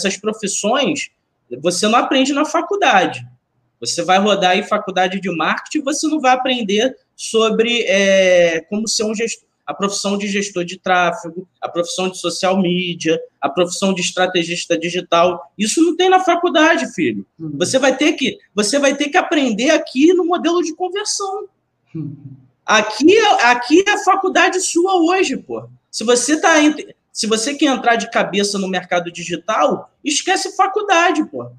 essas profissões você não aprende na faculdade. Você vai rodar em faculdade de marketing, você não vai aprender sobre é, como ser um gestor, a profissão de gestor de tráfego, a profissão de social media, a profissão de estrategista digital. Isso não tem na faculdade, filho. Uhum. Você vai ter que, você vai ter que aprender aqui no modelo de conversão. Uhum. Aqui, aqui é a faculdade sua hoje, pô. Se você tá se você quer entrar de cabeça no mercado digital, esquece faculdade, pô.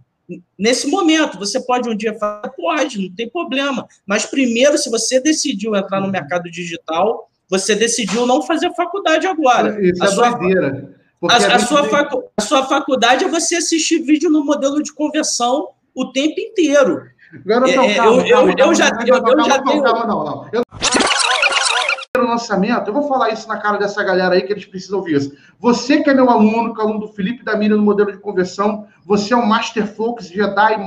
Nesse momento, você pode um dia falar, pode, não tem problema. Mas primeiro, se você decidiu entrar no mercado digital, você decidiu não fazer faculdade agora. Isso a é sua, doideira. A, a, a, sua facu, a sua faculdade é você assistir vídeo no modelo de conversão o tempo inteiro. Garotão, é, calma, eu, calma, eu, calma, eu já, eu, eu já tenho... Calma, não, não. Eu lançamento, eu vou falar isso na cara dessa galera aí que eles precisam ouvir isso. Você que é meu aluno, que é aluno do Felipe da Miriam no modelo de conversão, você é um Master Focus Jedi,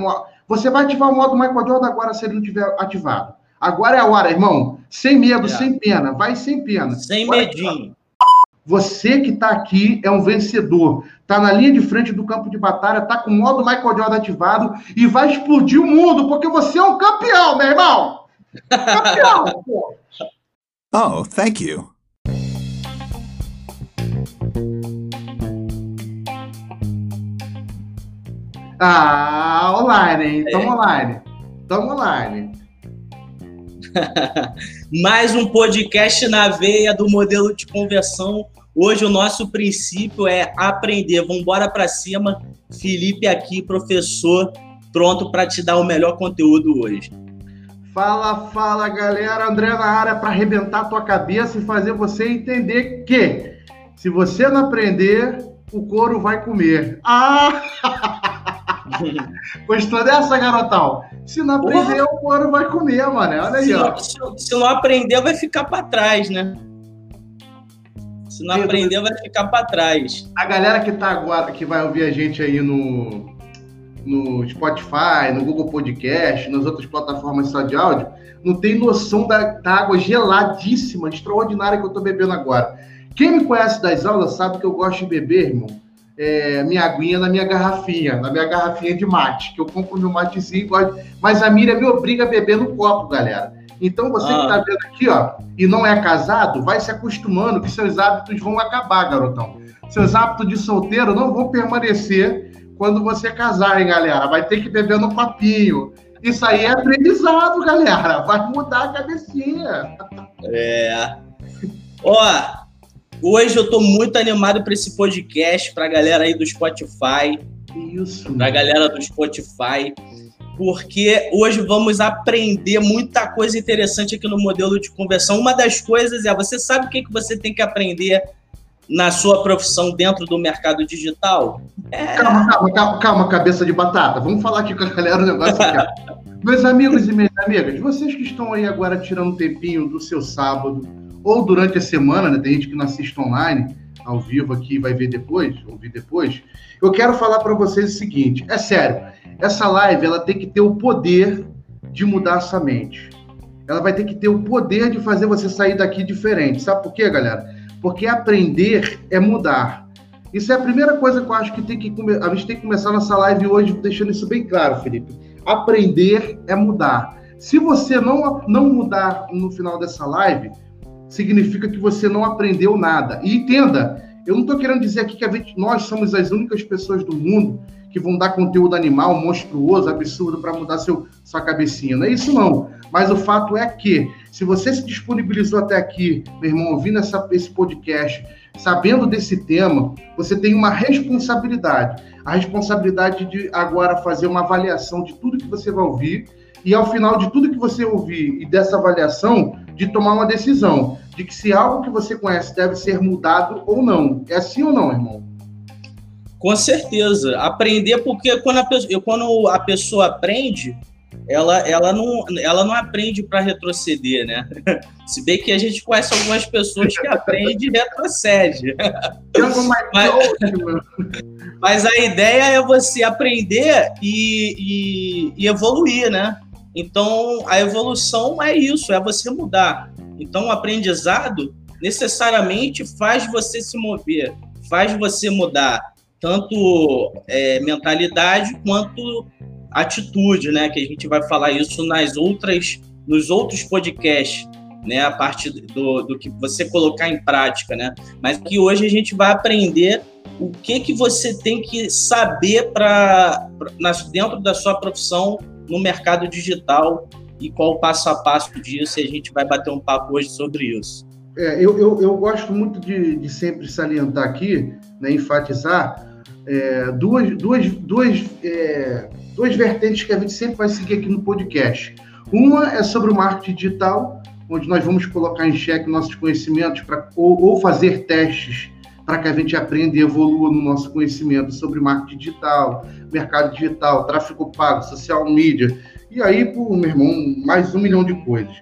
você vai ativar o modo Michael Jordan agora se ele não tiver ativado. Agora é a hora, irmão. Sem medo, é. sem pena. Vai sem pena. Sem medinho. Você que está aqui é um vencedor. Está na linha de frente do campo de batalha, está com o modo Michael Jordan ativado e vai explodir o mundo, porque você é um campeão, meu irmão! Campeão, pô! Oh, thank you. Ah, online, hein? Tamo é. online. Tamo online. Mais um podcast na veia do modelo de conversão. Hoje o nosso princípio é aprender. Vamos embora para cima. Felipe aqui, professor, pronto para te dar o melhor conteúdo hoje. Fala, fala, galera. André na área para arrebentar a tua cabeça e fazer você entender que se você não aprender, o couro vai comer. Ah! Gostou dessa, garotão? Se não aprender, Porra. o couro vai comer, mano. Olha aí, se ó. Não, se, não aprender, vai ficar para trás, né? Se não Pedro, aprender, vai ficar para trás. A galera que tá agora, que vai ouvir a gente aí no, no Spotify, no Google Podcast, nas outras plataformas só de áudio, não tem noção da, da água geladíssima, extraordinária que eu estou bebendo agora. Quem me conhece das aulas sabe que eu gosto de beber, irmão, é, minha aguinha na minha garrafinha, na minha garrafinha de mate, que eu compro meu matezinho, gosto, mas a Miriam me obriga a beber no copo, galera. Então você ah. que tá vendo aqui, ó, e não é casado, vai se acostumando que seus hábitos vão acabar, garotão. Seus hábitos de solteiro não vão permanecer quando você casar, hein, galera? Vai ter que beber no papinho. Isso aí é aprendizado, galera. Vai mudar a cabecinha. É. Ó, hoje eu tô muito animado para esse podcast, pra galera aí do Spotify. Isso. Pra galera do Spotify. Porque hoje vamos aprender muita coisa interessante aqui no modelo de conversão. Uma das coisas é, você sabe o que, que você tem que aprender na sua profissão dentro do mercado digital? É... Calma, calma, calma, calma, cabeça de batata. Vamos falar aqui com a galera um negócio aqui. Meus amigos e minhas amigas, vocês que estão aí agora tirando um tempinho do seu sábado ou durante a semana, né? Tem gente que não assiste online, ao vivo aqui vai ver depois, ouvir depois. Eu quero falar para vocês o seguinte, é sério, essa live ela tem que ter o poder de mudar a sua mente. Ela vai ter que ter o poder de fazer você sair daqui diferente. Sabe por quê, galera? Porque aprender é mudar. Isso é a primeira coisa que eu acho que, tem que a gente tem que começar nossa live hoje deixando isso bem claro, Felipe. Aprender é mudar. Se você não, não mudar no final dessa live, significa que você não aprendeu nada. E entenda, eu não estou querendo dizer aqui que gente, nós somos as únicas pessoas do mundo que vão dar conteúdo animal monstruoso, absurdo para mudar seu, sua cabecinha. Não é isso não. Mas o fato é que, se você se disponibilizou até aqui, meu irmão, ouvindo essa, esse podcast, sabendo desse tema, você tem uma responsabilidade. A responsabilidade de agora fazer uma avaliação de tudo que você vai ouvir e ao final de tudo que você ouvir e dessa avaliação, de tomar uma decisão de que se algo que você conhece deve ser mudado ou não. É assim ou não, irmão? Com certeza. Aprender, porque quando a pessoa, quando a pessoa aprende, ela, ela, não, ela não aprende para retroceder, né? Se bem que a gente conhece algumas pessoas que aprendem e retrocede. mas, mas, a ideia é você aprender e, e, e, evoluir, né? Então, a evolução é isso, é você mudar. Então, o aprendizado necessariamente faz você se mover, faz você mudar tanto é, mentalidade quanto atitude, né? Que a gente vai falar isso nas outras, nos outros podcasts, né? A parte do, do que você colocar em prática, né? Mas que hoje a gente vai aprender o que que você tem que saber para dentro da sua profissão no mercado digital e qual o passo a passo disso. E a gente vai bater um papo hoje sobre isso. É, eu, eu, eu, gosto muito de, de, sempre salientar aqui, né, enfatizar é, duas, duas, duas, é, duas vertentes que a gente sempre vai seguir aqui no podcast. Uma é sobre o marketing digital, onde nós vamos colocar em xeque nossos conhecimentos pra, ou, ou fazer testes para que a gente aprenda e evolua no nosso conhecimento sobre marketing digital, mercado digital, tráfego pago, social media, e aí, pô, meu irmão, mais um milhão de coisas.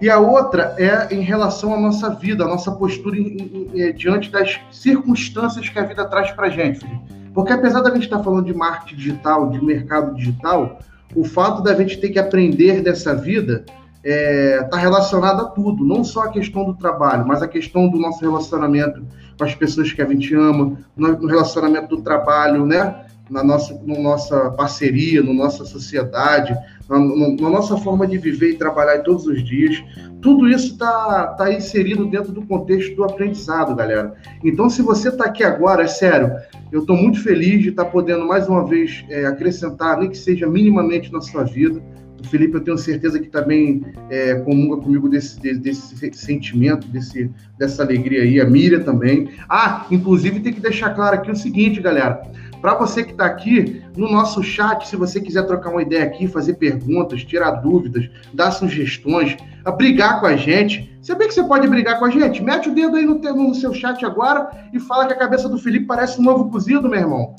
E a outra é em relação à nossa vida, à nossa postura em, em, em, diante das circunstâncias que a vida traz para a gente. Porque apesar da gente estar tá falando de marketing digital, de mercado digital, o fato da gente ter que aprender dessa vida está é, tá relacionado a tudo, não só a questão do trabalho, mas a questão do nosso relacionamento com as pessoas que a gente ama, no relacionamento do trabalho, né? Na nossa, na nossa parceria, na nossa sociedade, na, na, nossa forma de viver e trabalhar todos os dias. Tudo isso está tá inserido dentro do contexto do aprendizado, galera. Então, se você está aqui agora, é sério, eu estou muito feliz de estar tá podendo mais uma vez é, acrescentar, nem que seja minimamente na sua vida. O Felipe, eu tenho certeza que também é, comunga comigo desse, desse, sentimento, desse, dessa alegria aí. A Miriam também. Ah, inclusive tem que deixar claro aqui o seguinte, galera. Para você que está aqui no nosso chat, se você quiser trocar uma ideia aqui, fazer perguntas, tirar dúvidas, dar sugestões, brigar com a gente, sabia que você pode brigar com a gente? Mete o dedo aí no, no seu chat agora e fala que a cabeça do Felipe parece um ovo cozido, meu irmão.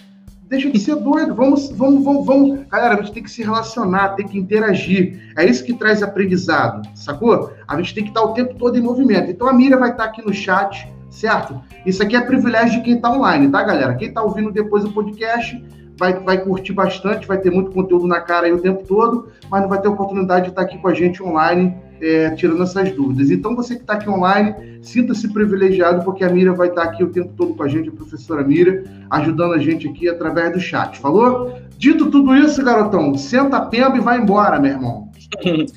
Deixa de ser doido, vamos, vamos, vamos, vamos. Galera, a gente tem que se relacionar, tem que interagir. É isso que traz aprendizado, sacou? A gente tem que estar o tempo todo em movimento. Então a Mira vai estar aqui no chat, certo? Isso aqui é privilégio de quem está online, tá, galera? Quem está ouvindo depois o podcast vai, vai curtir bastante, vai ter muito conteúdo na cara aí o tempo todo, mas não vai ter oportunidade de estar aqui com a gente online é, tirando essas dúvidas. Então, você que está aqui online, sinta-se privilegiado, porque a Mira vai estar aqui o tempo todo com a gente, a professora Mira, ajudando a gente aqui através do chat. Falou? Dito tudo isso, garotão, senta a pemba e vai embora, meu irmão.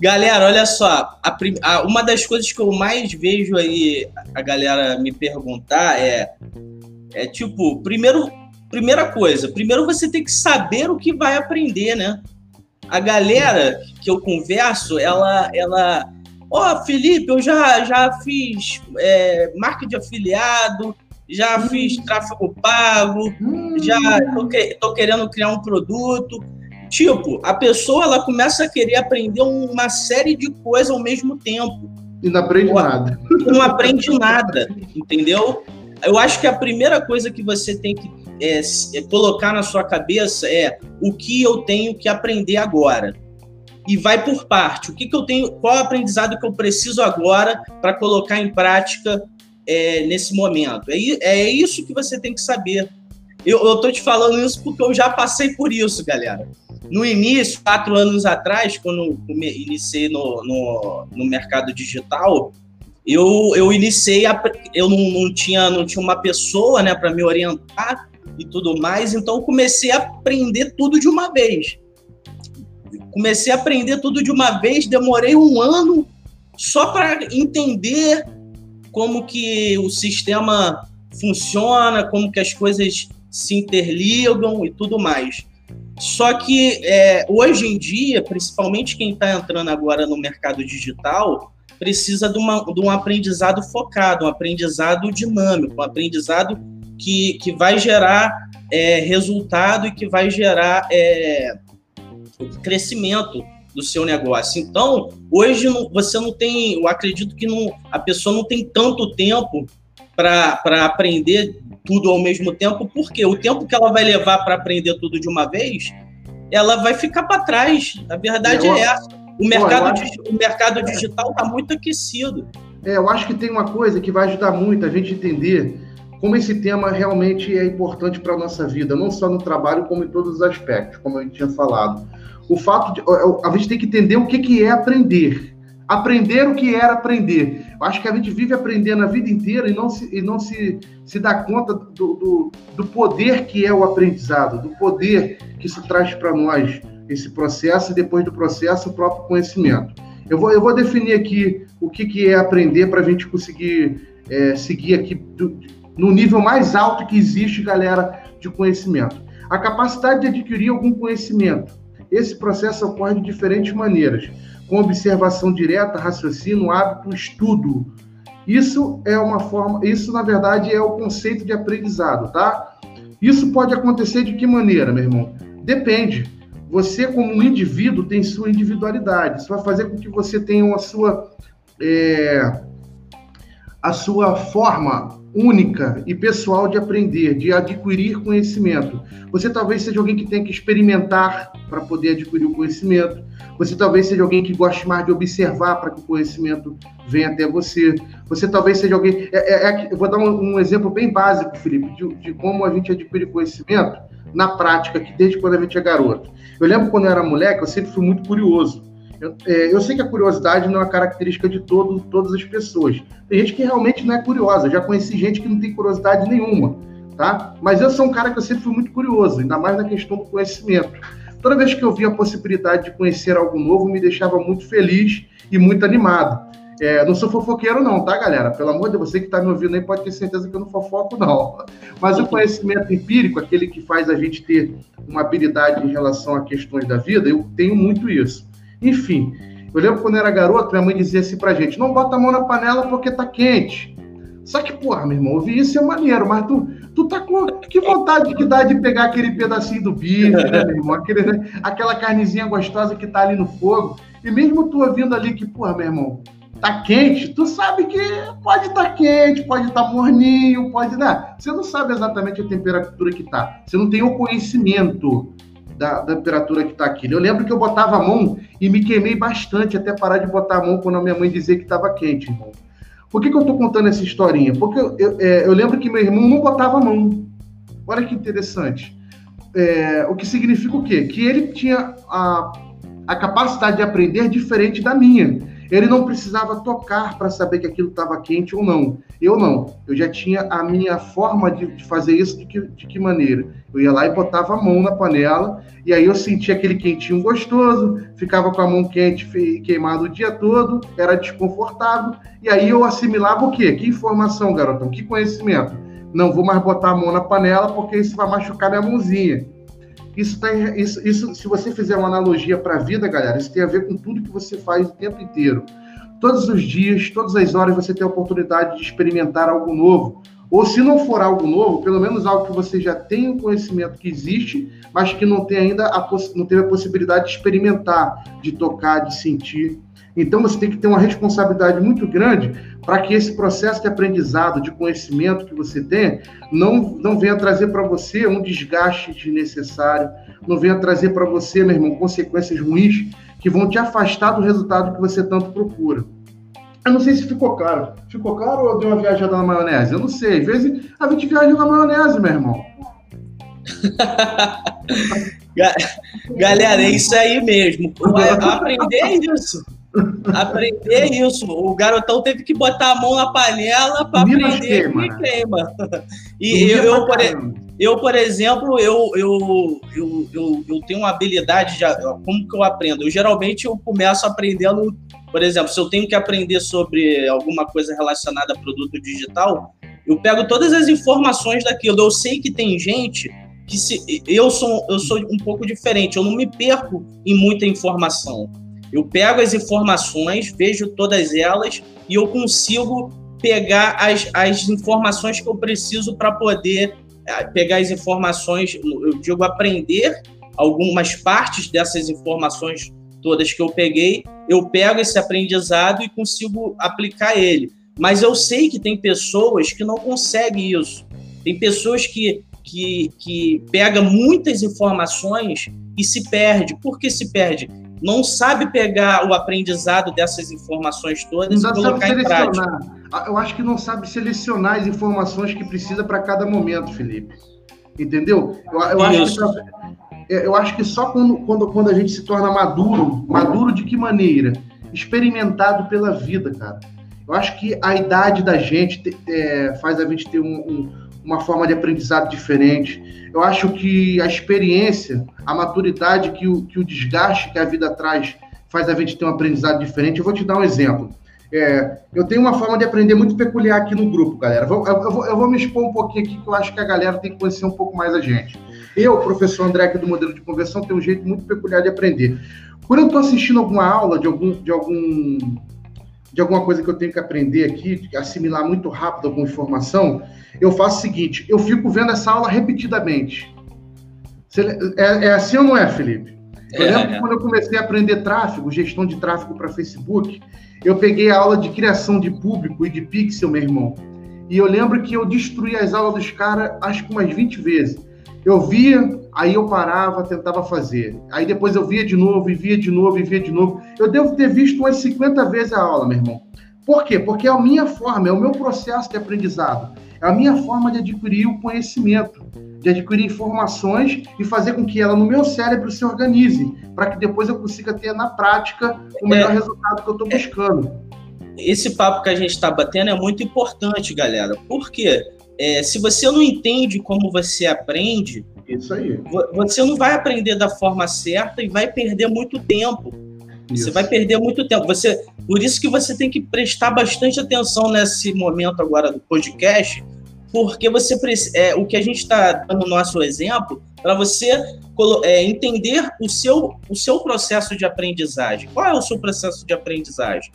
Galera, olha só, a, a, uma das coisas que eu mais vejo aí a galera me perguntar é, é tipo, primeiro, primeira coisa, primeiro você tem que saber o que vai aprender, né? A galera que eu converso, ela, ela, ó, oh, Felipe, eu já, já fiz é, marca de afiliado, já hum. fiz tráfego pago, hum. já tô, tô querendo criar um produto. Tipo, a pessoa ela começa a querer aprender uma série de coisas ao mesmo tempo. E não aprende Pô, nada. Não aprende nada, entendeu? Eu acho que a primeira coisa que você tem que é, é, colocar na sua cabeça é o que eu tenho que aprender agora. E vai por parte. O que, que eu tenho, qual é o aprendizado que eu preciso agora para colocar em prática é, nesse momento? É, é isso que você tem que saber. Eu, eu tô te falando isso porque eu já passei por isso, galera. No início, quatro anos atrás, quando iniciei no, no, no mercado digital, eu, eu iniciei, a, eu não, não, tinha, não tinha uma pessoa né, para me orientar e tudo mais, então comecei a aprender tudo de uma vez. Comecei a aprender tudo de uma vez, demorei um ano só para entender como que o sistema funciona, como que as coisas se interligam e tudo mais. Só que é, hoje em dia, principalmente quem está entrando agora no mercado digital, precisa de, uma, de um aprendizado focado, um aprendizado dinâmico, um aprendizado que, que vai gerar é, resultado e que vai gerar é, crescimento do seu negócio. Então, hoje você não tem, eu acredito que não, a pessoa não tem tanto tempo para aprender tudo ao mesmo tempo, porque o tempo que ela vai levar para aprender tudo de uma vez, ela vai ficar para trás. A verdade eu, é essa. O mercado, acho... o mercado digital está muito aquecido. É, eu acho que tem uma coisa que vai ajudar muito a gente entender como esse tema realmente é importante para a nossa vida, não só no trabalho, como em todos os aspectos, como eu tinha falado. O fato de. A gente tem que entender o que, que é aprender. aprender o que era aprender. Eu acho que a gente vive aprendendo a vida inteira e não se, e não se, se dá conta do, do, do poder que é o aprendizado, do poder que isso traz para nós, esse processo, e depois do processo, o próprio conhecimento. Eu vou, eu vou definir aqui o que, que é aprender para a gente conseguir é, seguir aqui do, no nível mais alto que existe, galera, de conhecimento. A capacidade de adquirir algum conhecimento. Esse processo ocorre de diferentes maneiras com observação direta, raciocínio, hábito, estudo. Isso é uma forma, isso na verdade é o conceito de aprendizado, tá? Isso pode acontecer de que maneira, meu irmão? Depende. Você, como um indivíduo, tem sua individualidade. Isso vai fazer com que você tenha a sua, é, a sua forma única e pessoal de aprender, de adquirir conhecimento. Você talvez seja alguém que tem que experimentar para poder adquirir o conhecimento. Você talvez seja alguém que goste mais de observar para que o conhecimento venha até você. Você talvez seja alguém. É, é, é, eu vou dar um, um, exemplo bem básico, Felipe, de, de, como a gente adquire conhecimento na prática, que desde quando a gente é garoto. Eu lembro quando eu era moleque, eu sempre fui muito curioso. Eu, é, eu sei que a curiosidade não é uma característica de todo, todas as pessoas. Tem gente que realmente não é curiosa. Eu já conheci gente que não tem curiosidade nenhuma, tá? Mas eu sou um cara que eu sempre fui muito curioso, ainda mais na questão do conhecimento. Toda vez que eu via a possibilidade de conhecer algo novo, me deixava muito feliz e muito animado. É, não sou fofoqueiro, não, tá, galera? Pelo amor de você que está me ouvindo aí pode ter certeza que eu não fofoco, não. Mas o conhecimento empírico, aquele que faz a gente ter uma habilidade em relação a questões da vida, eu tenho muito isso. Enfim, eu lembro quando eu era garoto, minha mãe dizia assim pra gente: não bota a mão na panela porque tá quente. Só que, porra, meu irmão, ouvir isso é maneiro, mas tu, tu tá com que vontade que dá de pegar aquele pedacinho do bife, né, meu irmão? Aquele, né, aquela carnezinha gostosa que tá ali no fogo. E mesmo tu ouvindo ali que, porra, meu irmão, tá quente, tu sabe que pode estar tá quente, pode estar tá morninho, pode, né? Você não sabe exatamente a temperatura que tá. Você não tem o conhecimento da, da temperatura que tá aqui. Eu lembro que eu botava a mão e me queimei bastante até parar de botar a mão quando a minha mãe dizia que estava quente, irmão. Por que, que eu estou contando essa historinha? Porque eu, eu, é, eu, lembro que meu irmão não botava a mão. Olha que interessante. É, o que significa o quê? Que ele tinha a, a capacidade de aprender diferente da minha. Ele não precisava tocar para saber que aquilo estava quente ou não. Eu não. Eu já tinha a minha forma de, de fazer isso de que, de que, maneira? Eu ia lá e botava a mão na panela, e aí eu sentia aquele quentinho gostoso, ficava com a mão quente queimada o dia todo, era desconfortável, e aí eu assimilava o quê? Que informação, garotão? Que conhecimento? Não vou mais botar a mão na panela porque isso vai machucar minha mãozinha. Isso, tá, isso, isso, se você fizer uma analogia para a vida, galera, isso tem a ver com tudo que você faz o tempo inteiro. Todos os dias, todas as horas, você tem a oportunidade de experimentar algo novo. Ou se não for algo novo, pelo menos algo que você já tem o conhecimento que existe, mas que não tem ainda a, não teve a possibilidade de experimentar, de tocar, de sentir. Então você tem que ter uma responsabilidade muito grande para que esse processo de aprendizado, de conhecimento que você tem, não, não venha trazer para você um desgaste desnecessário, não venha trazer para você, meu irmão, consequências ruins que vão te afastar do resultado que você tanto procura. Eu não sei se ficou claro. Ficou claro ou deu uma viajada na maionese? Eu não sei. Às vezes a gente viaja na maionese, meu irmão. Galera, é isso aí mesmo. Aprender isso aprender isso. O garotão teve que botar a mão na panela para aprender queima, que queima. E eu, eu, por, eu, por exemplo, eu, eu, eu, eu, eu tenho uma habilidade, de, como que eu aprendo? Eu geralmente eu começo aprendendo, por exemplo, se eu tenho que aprender sobre alguma coisa relacionada a produto digital, eu pego todas as informações daquilo. Eu sei que tem gente que se eu sou eu sou um pouco diferente, eu não me perco em muita informação. Eu pego as informações, vejo todas elas e eu consigo pegar as, as informações que eu preciso para poder eh, pegar as informações, eu digo aprender algumas partes dessas informações todas que eu peguei, eu pego esse aprendizado e consigo aplicar ele. Mas eu sei que tem pessoas que não conseguem isso. Tem pessoas que, que, que pegam muitas informações e se perde. Por que se perde? Não sabe pegar o aprendizado dessas informações todas não e colocar em prática. Eu acho que não sabe selecionar as informações que precisa para cada momento, Felipe. Entendeu? Eu, eu acho, que, eu acho que só quando, quando, quando a gente se torna maduro, maduro de que maneira? experimentado pela vida, cara. Eu acho que a idade da gente é, faz a gente ter um, um, uma forma de aprendizado diferente. Eu acho que a experiência, a maturidade que o, que o desgaste que a vida traz faz a gente ter um aprendizado diferente. Eu vou te dar um exemplo. É, eu tenho uma forma de aprender muito peculiar aqui no grupo, galera. Eu, eu, vou, eu, vou, me expor um pouquinho aqui, que eu acho que a galera tem que conhecer um pouco mais a gente. Eu, professor André, aqui do modelo de conversão, tenho um jeito muito peculiar de aprender. Quando eu estou assistindo alguma aula de algum, de algum de alguma coisa que eu tenho que aprender aqui, assimilar muito rápido alguma informação, eu faço o seguinte: eu fico vendo essa aula repetidamente. É, é assim ou não é, Felipe? Eu é, lembro que quando eu comecei a aprender tráfego, gestão de tráfego para Facebook, eu peguei a aula de criação de público e de pixel, meu irmão. E eu lembro que eu destruí as aulas dos caras, acho que umas 20 vezes. Eu via, aí eu parava, tentava fazer. Aí depois eu via de novo, e via de novo, e via de novo. Eu devo ter visto umas 50 vezes a aula, meu irmão. Por quê? Porque é a minha forma, é o meu processo de aprendizado. É a minha forma de adquirir o conhecimento, de adquirir informações e fazer com que ela no meu cérebro se organize, para que depois eu consiga ter na prática o melhor é, resultado que eu estou buscando. Esse papo que a gente está batendo é muito importante, galera. Por quê? É, se você não entende como você aprende, isso aí. Você não vai aprender da forma certa e vai perder muito tempo. Isso. Você vai perder muito tempo. Você, por isso que você tem que prestar bastante atenção nesse momento agora do podcast, porque você é, o que a gente está dando no nosso exemplo para você é, entender o seu, o seu processo de aprendizagem. Qual é o seu processo de aprendizagem?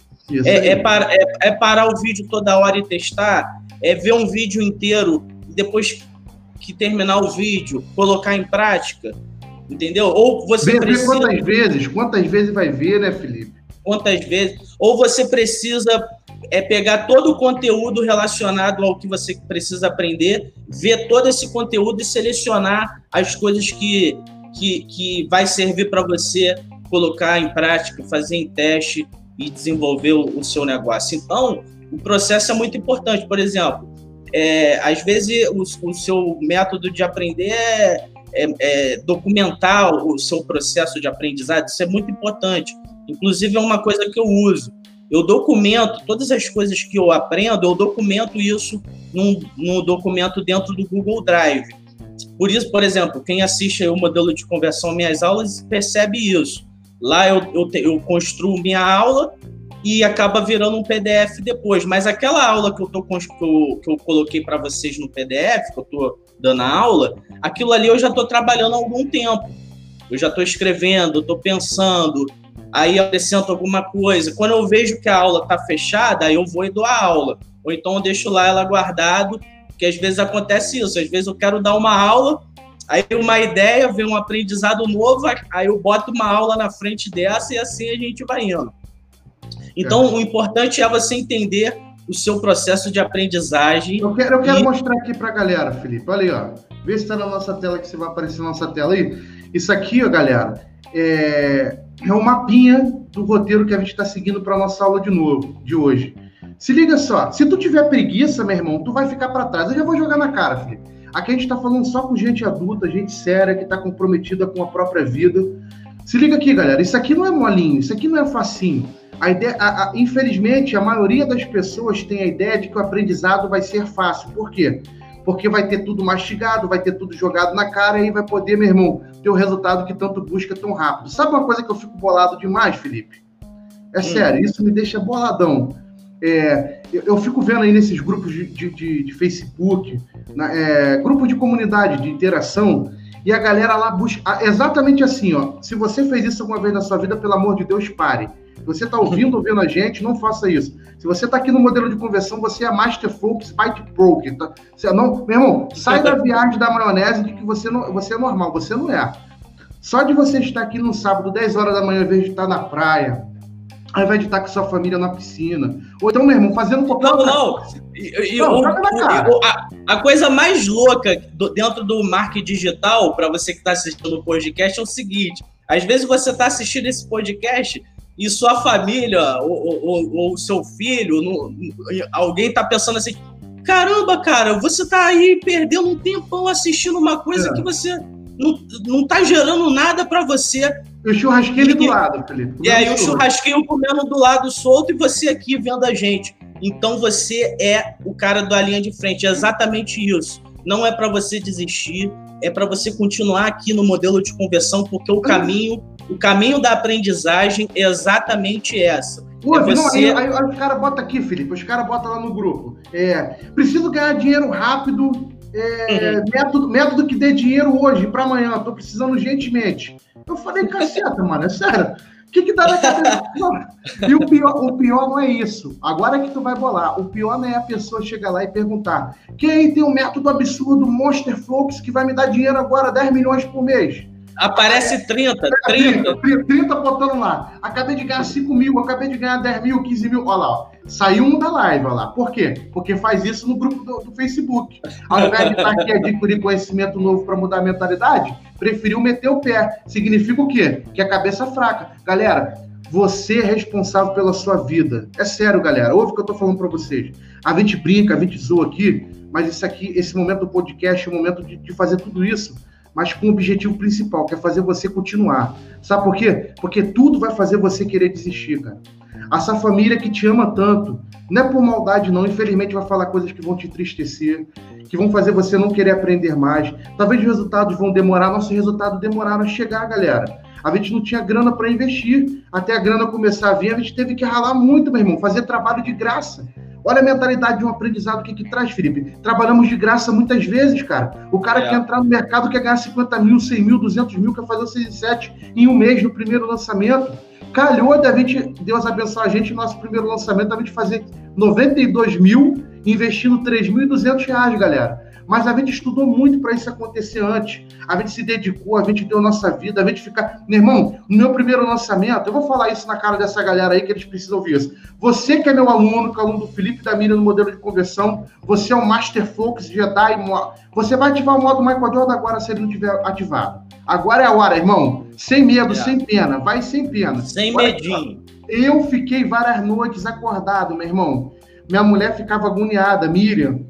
É, é, para, é, é parar o vídeo toda hora e testar? É ver um vídeo inteiro e depois que terminar o vídeo, colocar em prática? Entendeu? Ou você Vê, precisa... quantas vezes? Quantas vezes vai ver, né, Felipe? Quantas vezes? Ou você precisa é pegar todo o conteúdo relacionado ao que você precisa aprender, ver todo esse conteúdo e selecionar as coisas que, que, que vai servir para você colocar em prática, fazer em teste e desenvolver o, o, seu negócio. Então, o processo é muito importante. Por exemplo, é, às vezes o, o seu método de aprender é é, é, documentar o seu processo de aprendizado, isso é muito importante. Inclusive, é uma coisa que eu uso. Eu documento todas as coisas que eu aprendo, eu documento isso num, num documento dentro do Google Drive. Por isso, por exemplo, quem assiste o modelo de conversão minhas aulas percebe isso. Lá eu, eu, eu construo minha aula e acaba virando um PDF depois. Mas aquela aula que eu, tô, que eu, que eu coloquei para vocês no PDF, que eu estou dando a aula, aquilo ali eu já estou trabalhando há algum tempo. Eu já estou escrevendo, estou pensando, aí acrescento alguma coisa. Quando eu vejo que a aula está fechada, aí eu vou e dou a aula. Ou então eu deixo lá ela guardado, porque às vezes acontece isso. Às vezes eu quero dar uma aula, aí uma ideia, vem um aprendizado novo, aí eu boto uma aula na frente dessa e assim a gente vai indo. Então, é. o importante é você entender o seu processo de aprendizagem. Eu quero, eu quero e... mostrar aqui para a galera, Felipe. Olha aí, ó. Vê se está na nossa tela que você vai aparecer na nossa tela aí. Isso aqui, ó, galera, é, é um mapinha do roteiro que a gente está seguindo para nossa aula de novo, de hoje. Se liga só, se tu tiver preguiça, meu irmão, tu vai ficar para trás. Eu já vou jogar na cara, Felipe. Aqui a gente está falando só com gente adulta, gente séria, que está comprometida com a própria vida. Se liga aqui, galera. Isso aqui não é molinho, isso aqui não é facinho. A ideia, a, a, infelizmente, a maioria das pessoas tem a ideia de que o aprendizado vai ser fácil. Por quê? Porque vai ter tudo mastigado, vai ter tudo jogado na cara e aí vai poder, meu irmão, ter o resultado que tanto busca tão rápido. Sabe uma coisa que eu fico bolado demais, Felipe? É hum. sério, isso me deixa boladão. É, eu, eu, fico vendo aí nesses grupos de, de, de, de Facebook, na, é, grupo de comunidade, de interação, e a galera lá busca exatamente assim, ó. Se você fez isso alguma vez na sua vida, pelo amor de Deus, pare. Se você está ouvindo, ouvindo a gente, não faça isso. Se você está aqui no modelo de conversão, você é Master Focus Byte Broker. Tá? Você não, meu irmão, sai da viagem da maionese de que você, não, você é normal. Você não é. Só de você estar aqui no sábado, 10 horas da manhã, ao invés de estar na praia, ao invés de estar com sua família na piscina. Ou então, meu irmão, fazendo qualquer Não, não. E, não o, o, a, a, coisa mais louca do, dentro do marketing digital, para você que está assistindo o podcast, é o seguinte: às vezes você está assistindo esse podcast e sua família ou, o seu filho, alguém está pensando assim: caramba, cara, você está aí perdendo um tempão assistindo uma coisa é. que você não, não tá gerando nada para você. E o churrasquinho ali do lado, Felipe. E aí o churrasquinho comendo do lado solto e você aqui vendo a gente. Então você é o cara da linha de frente. É exatamente isso. Não é para você desistir, é para você continuar aqui no modelo de conversão, porque o caminho, o caminho da aprendizagem é exatamente essa. Pô, é você... não, aí, aí, aí, os caras botam aqui, Felipe, os caras botam lá no grupo. É, preciso ganhar dinheiro rápido, é, uhum. método, método que dê dinheiro hoje para amanhã, tô precisando urgentemente. Eu falei, caceta, mano, é sério. O que que dá na cabeça? e o pior, o pior não é isso. Agora é que tu vai bolar. O pior não é a pessoa chegar lá e perguntar: quem aí tem um método absurdo Monster Flux que vai me dar dinheiro agora 10 milhões por mês? Aparece 30, 30. 30, 30 botando lá. Acabei de ganhar 5 mil, acabei de ganhar 10 mil, 15 mil. Olha lá, ó. Saiu um da live, olha lá. Por quê? Porque faz isso no grupo do, do Facebook. Ao invés de estar aqui adquirir conhecimento novo para mudar a mentalidade, preferiu meter o pé. Significa o quê? Que a cabeça é fraca. Galera, você é responsável pela sua vida. É sério, galera. Ouve o que eu tô falando para vocês. A gente brinca, a gente zoa aqui, mas isso aqui, esse momento do podcast é o momento de, de fazer tudo isso mas com o objetivo principal, que é fazer você continuar. Sabe por quê? Porque tudo vai fazer você querer desistir, cara. Essa família que te ama tanto, não é por maldade, não. Infelizmente, vai falar coisas que vão te entristecer, que vão fazer você não querer aprender mais. Talvez os resultados vão demorar, nossos resultados demoraram a chegar, galera. A gente não tinha grana para investir. Até a grana começar a vir, a gente teve que ralar muito, meu irmão, fazer trabalho de graça. Olha a mentalidade de um aprendizado que, que traz, Felipe. Trabalhamos de graça muitas vezes, cara. O cara é. quer entrar no mercado, quer ganhar 50 mil, 100 mil, 200 mil, quer fazer 6 e 7 em um mês no primeiro lançamento. Calhou da gente, Deus abençoe a gente, no nosso primeiro lançamento, a gente fazer 92 mil, investindo 3.200 reais, galera. Mas a gente estudou muito para isso acontecer antes. A gente se dedicou, a gente deu nossa vida, a gente fica. Meu irmão, no meu primeiro lançamento, eu vou falar isso na cara dessa galera aí que eles precisam ouvir isso. Você que é meu aluno, que é aluno do Felipe da Miriam no modelo de conversão, você é um Master Focus Jedi. Você vai ativar o modo Michael Jordan agora se ele não tiver ativado. Agora é a hora, irmão. Sem medo, é. sem pena. Vai sem pena. Sem medinho. Eu fiquei várias noites acordado, meu irmão. Minha mulher ficava agoniada, Miriam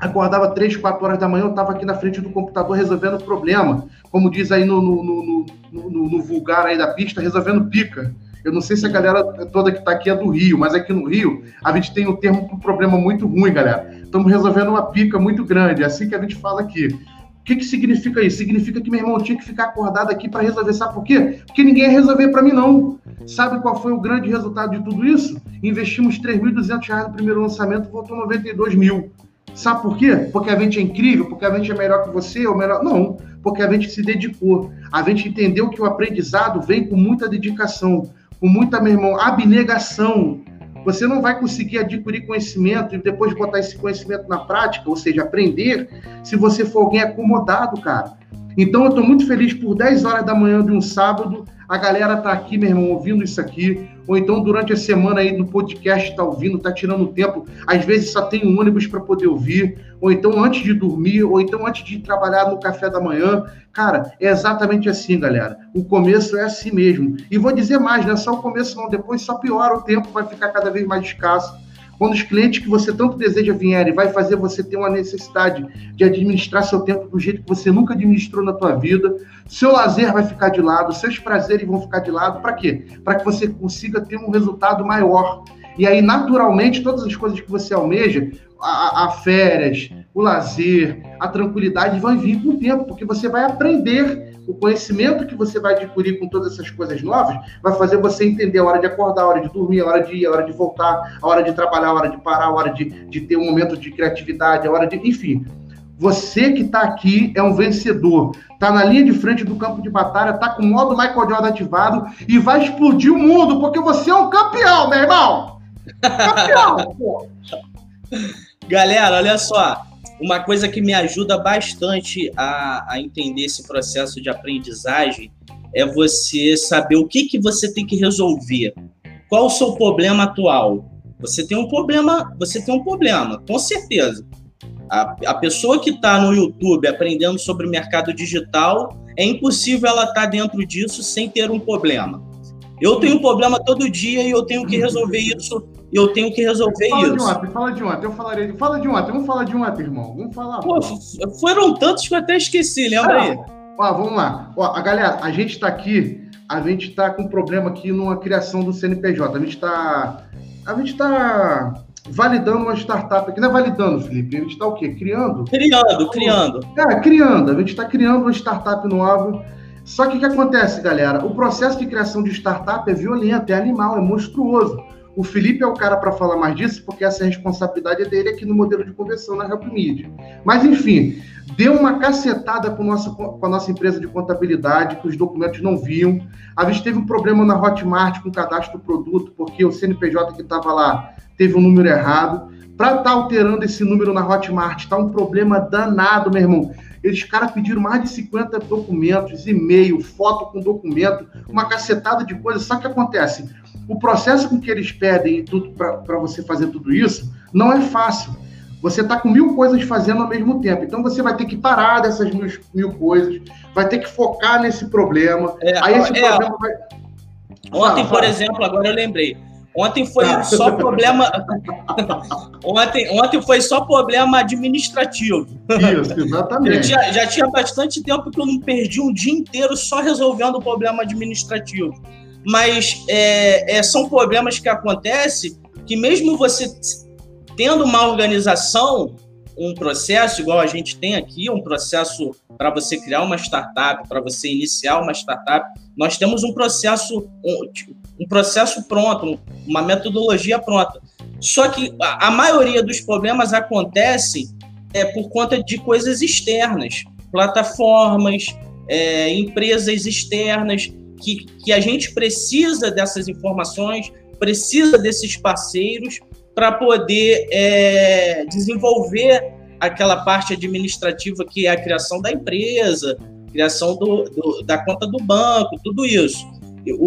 acordava três, quatro horas da manhã, eu estava aqui na frente do computador resolvendo o problema. Como diz aí no, no, no, no, no vulgar aí da pista, resolvendo pica. Eu não sei se a galera toda que está aqui é do Rio, mas aqui no Rio a gente tem um termo para um problema muito ruim, galera. Estamos resolvendo uma pica muito grande, é assim que a gente fala aqui. O que, que significa isso? Significa que meu irmão tinha que ficar acordado aqui para resolver. Sabe por quê? Porque ninguém ia resolver para mim, não. Sabe qual foi o grande resultado de tudo isso? Investimos R$ 3.200 no primeiro lançamento, voltou 92 mil. Sabe por quê? Porque a gente é incrível, porque a gente é melhor que você, ou melhor. Não, porque a gente se dedicou. A gente entendeu que o aprendizado vem com muita dedicação, com muita, meu irmão, abnegação. Você não vai conseguir adquirir conhecimento e depois botar esse conhecimento na prática, ou seja, aprender, se você for alguém acomodado, cara. Então, eu estou muito feliz por 10 horas da manhã de um sábado, a galera tá aqui, meu irmão, ouvindo isso aqui ou então durante a semana aí no podcast está ouvindo, está tirando tempo, às vezes só tem um ônibus para poder ouvir, ou então antes de dormir, ou então antes de trabalhar no café da manhã. Cara, é exatamente assim, galera. O começo é assim mesmo. E vou dizer mais, não é só o começo não, depois só piora, o tempo vai ficar cada vez mais escasso. Quando os clientes que você tanto deseja vierem, vai fazer você ter uma necessidade de administrar seu tempo do jeito que você nunca administrou na tua vida. Seu lazer vai ficar de lado, seus prazeres vão ficar de lado. Para quê? Para que você consiga ter um resultado maior. E aí, naturalmente, todas as coisas que você almeja, a, a férias, o lazer, a tranquilidade, vão vir com o tempo, porque você vai aprender o conhecimento que você vai adquirir com todas essas coisas novas vai fazer você entender a hora de acordar, a hora de dormir, a hora de ir, a hora de voltar, a hora de trabalhar, a hora de parar, a hora de, de ter um momento de criatividade, a hora de. Enfim. Você que está aqui é um vencedor. Está na linha de frente do campo de batalha, está com o modo Michael Jordan ativado e vai explodir o mundo, porque você é um campeão, meu irmão! Campeão! Galera, olha só uma coisa que me ajuda bastante a, a entender esse processo de aprendizagem é você saber o que, que você tem que resolver. Qual o seu problema atual? Você tem um problema, você tem um problema, com certeza. A, a pessoa que está no YouTube aprendendo sobre mercado digital, é impossível ela estar tá dentro disso sem ter um problema. Eu tenho um problema todo dia e eu tenho que resolver isso eu tenho que resolver fala isso. De ontem, fala de ontem, eu falarei. Fala de ontem, vamos falar de ontem, irmão. Vamos falar. Pô, foram tantos que eu até esqueci, lembra aí? Ó, vamos lá. Ó, a galera, a gente está aqui a gente está com um problema aqui numa criação do CNPJ. A gente está a gente está validando uma startup aqui. Não é validando, Felipe. A gente está o quê? Criando? Criando, criando. É, criando. A gente está criando uma startup nova. Só que o que acontece, galera? O processo de criação de startup é violento, é animal, é monstruoso. O Felipe é o cara para falar mais disso, porque essa responsabilidade é dele aqui no modelo de conversão na Help Media. Mas, enfim, deu uma cacetada com, nosso, com a nossa empresa de contabilidade, que os documentos não viam. A gente teve um problema na Hotmart com o cadastro do produto, porque o CNPJ que estava lá teve um número errado. Para estar tá alterando esse número na Hotmart, está um problema danado, meu irmão. Eles, caras pediram mais de 50 documentos, e-mail, foto com documento, uma cacetada de coisas. Só que acontece, o processo com que eles pedem tudo para você fazer tudo isso não é fácil. Você está com mil coisas fazendo ao mesmo tempo. Então você vai ter que parar dessas mil, mil coisas, vai ter que focar nesse problema. É, Aí esse é, problema vai. Ontem, por exemplo, agora eu lembrei. Ontem foi ah. só problema. ontem, ontem foi só problema administrativo. Isso, exatamente. Já, já tinha bastante tempo que eu não perdi um dia inteiro só resolvendo o problema administrativo mas é, é, são problemas que acontecem que mesmo você tendo uma organização, um processo igual a gente tem aqui, um processo para você criar uma startup, para você iniciar uma startup, nós temos um processo, um, um processo pronto, uma metodologia pronta. Só que a, a maioria dos problemas acontecem é, por conta de coisas externas, plataformas, é, empresas externas que, que a gente precisa dessas informações, precisa desses parceiros para poder é, desenvolver aquela parte administrativa que é a criação da empresa, criação do, do, da conta do banco, tudo isso. Eu,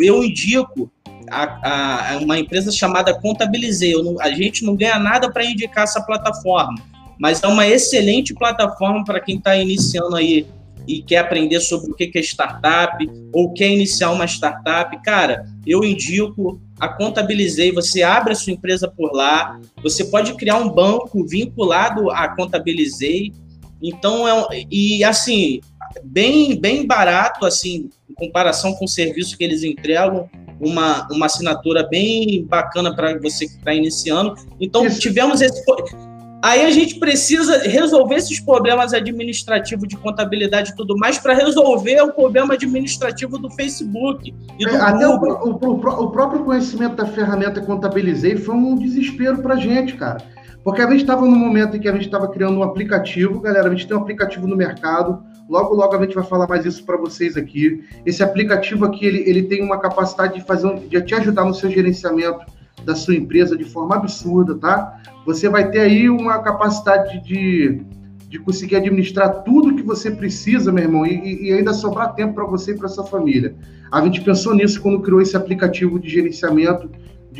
eu, indico a, a, uma empresa chamada Contabilizei. Não, a gente não ganha nada para indicar essa plataforma, mas é uma excelente plataforma para quem está iniciando aí e quer aprender sobre o que é startup ou quer iniciar uma startup, cara, eu indico a Contabilizei. Você abre a sua empresa por lá, você pode criar um banco vinculado a Contabilizei. Então, é, e assim, bem, bem barato, assim, em comparação com o serviço que eles entregam, uma, uma assinatura bem bacana para você que está iniciando. Então, Isso. tivemos esse Aí a gente precisa resolver esses problemas administrativos de contabilidade e tudo mais para resolver o problema administrativo do Facebook e do é, Até o, o, o, próprio conhecimento da ferramenta Contabilizei foi um desespero para a gente, cara. Porque a gente estava no momento em que a gente estava criando um aplicativo, galera, a gente tem um aplicativo no mercado, logo, logo a gente vai falar mais isso para vocês aqui. Esse aplicativo aqui, ele, ele tem uma capacidade de, fazer, de te ajudar no seu gerenciamento da sua empresa de forma absurda, tá? Você vai ter aí uma capacidade de, de conseguir administrar tudo que você precisa, meu irmão, e, e ainda sobrar tempo para você e para sua família. A gente pensou nisso quando criou esse aplicativo de gerenciamento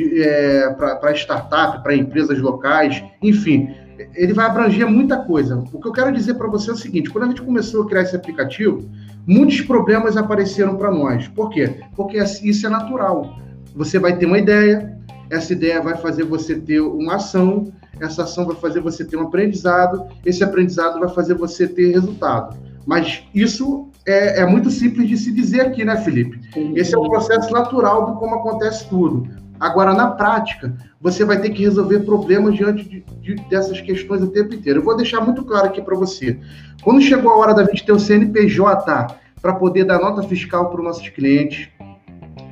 é, para startup, para empresas locais, enfim, ele vai abranger muita coisa. O que eu quero dizer para você é o seguinte: quando a gente começou a criar esse aplicativo, muitos problemas apareceram para nós. Por quê? Porque isso é natural. Você vai ter uma ideia, essa ideia vai fazer você ter uma ação, essa ação vai fazer você ter um aprendizado, esse aprendizado vai fazer você ter resultado. Mas isso é, é muito simples de se dizer aqui, né, Felipe? Esse é o processo natural de como acontece tudo. Agora, na prática, você vai ter que resolver problemas diante de, de, dessas questões o tempo inteiro. Eu vou deixar muito claro aqui para você. Quando chegou a hora da gente ter o CNPJ para poder dar nota fiscal para os nossos clientes,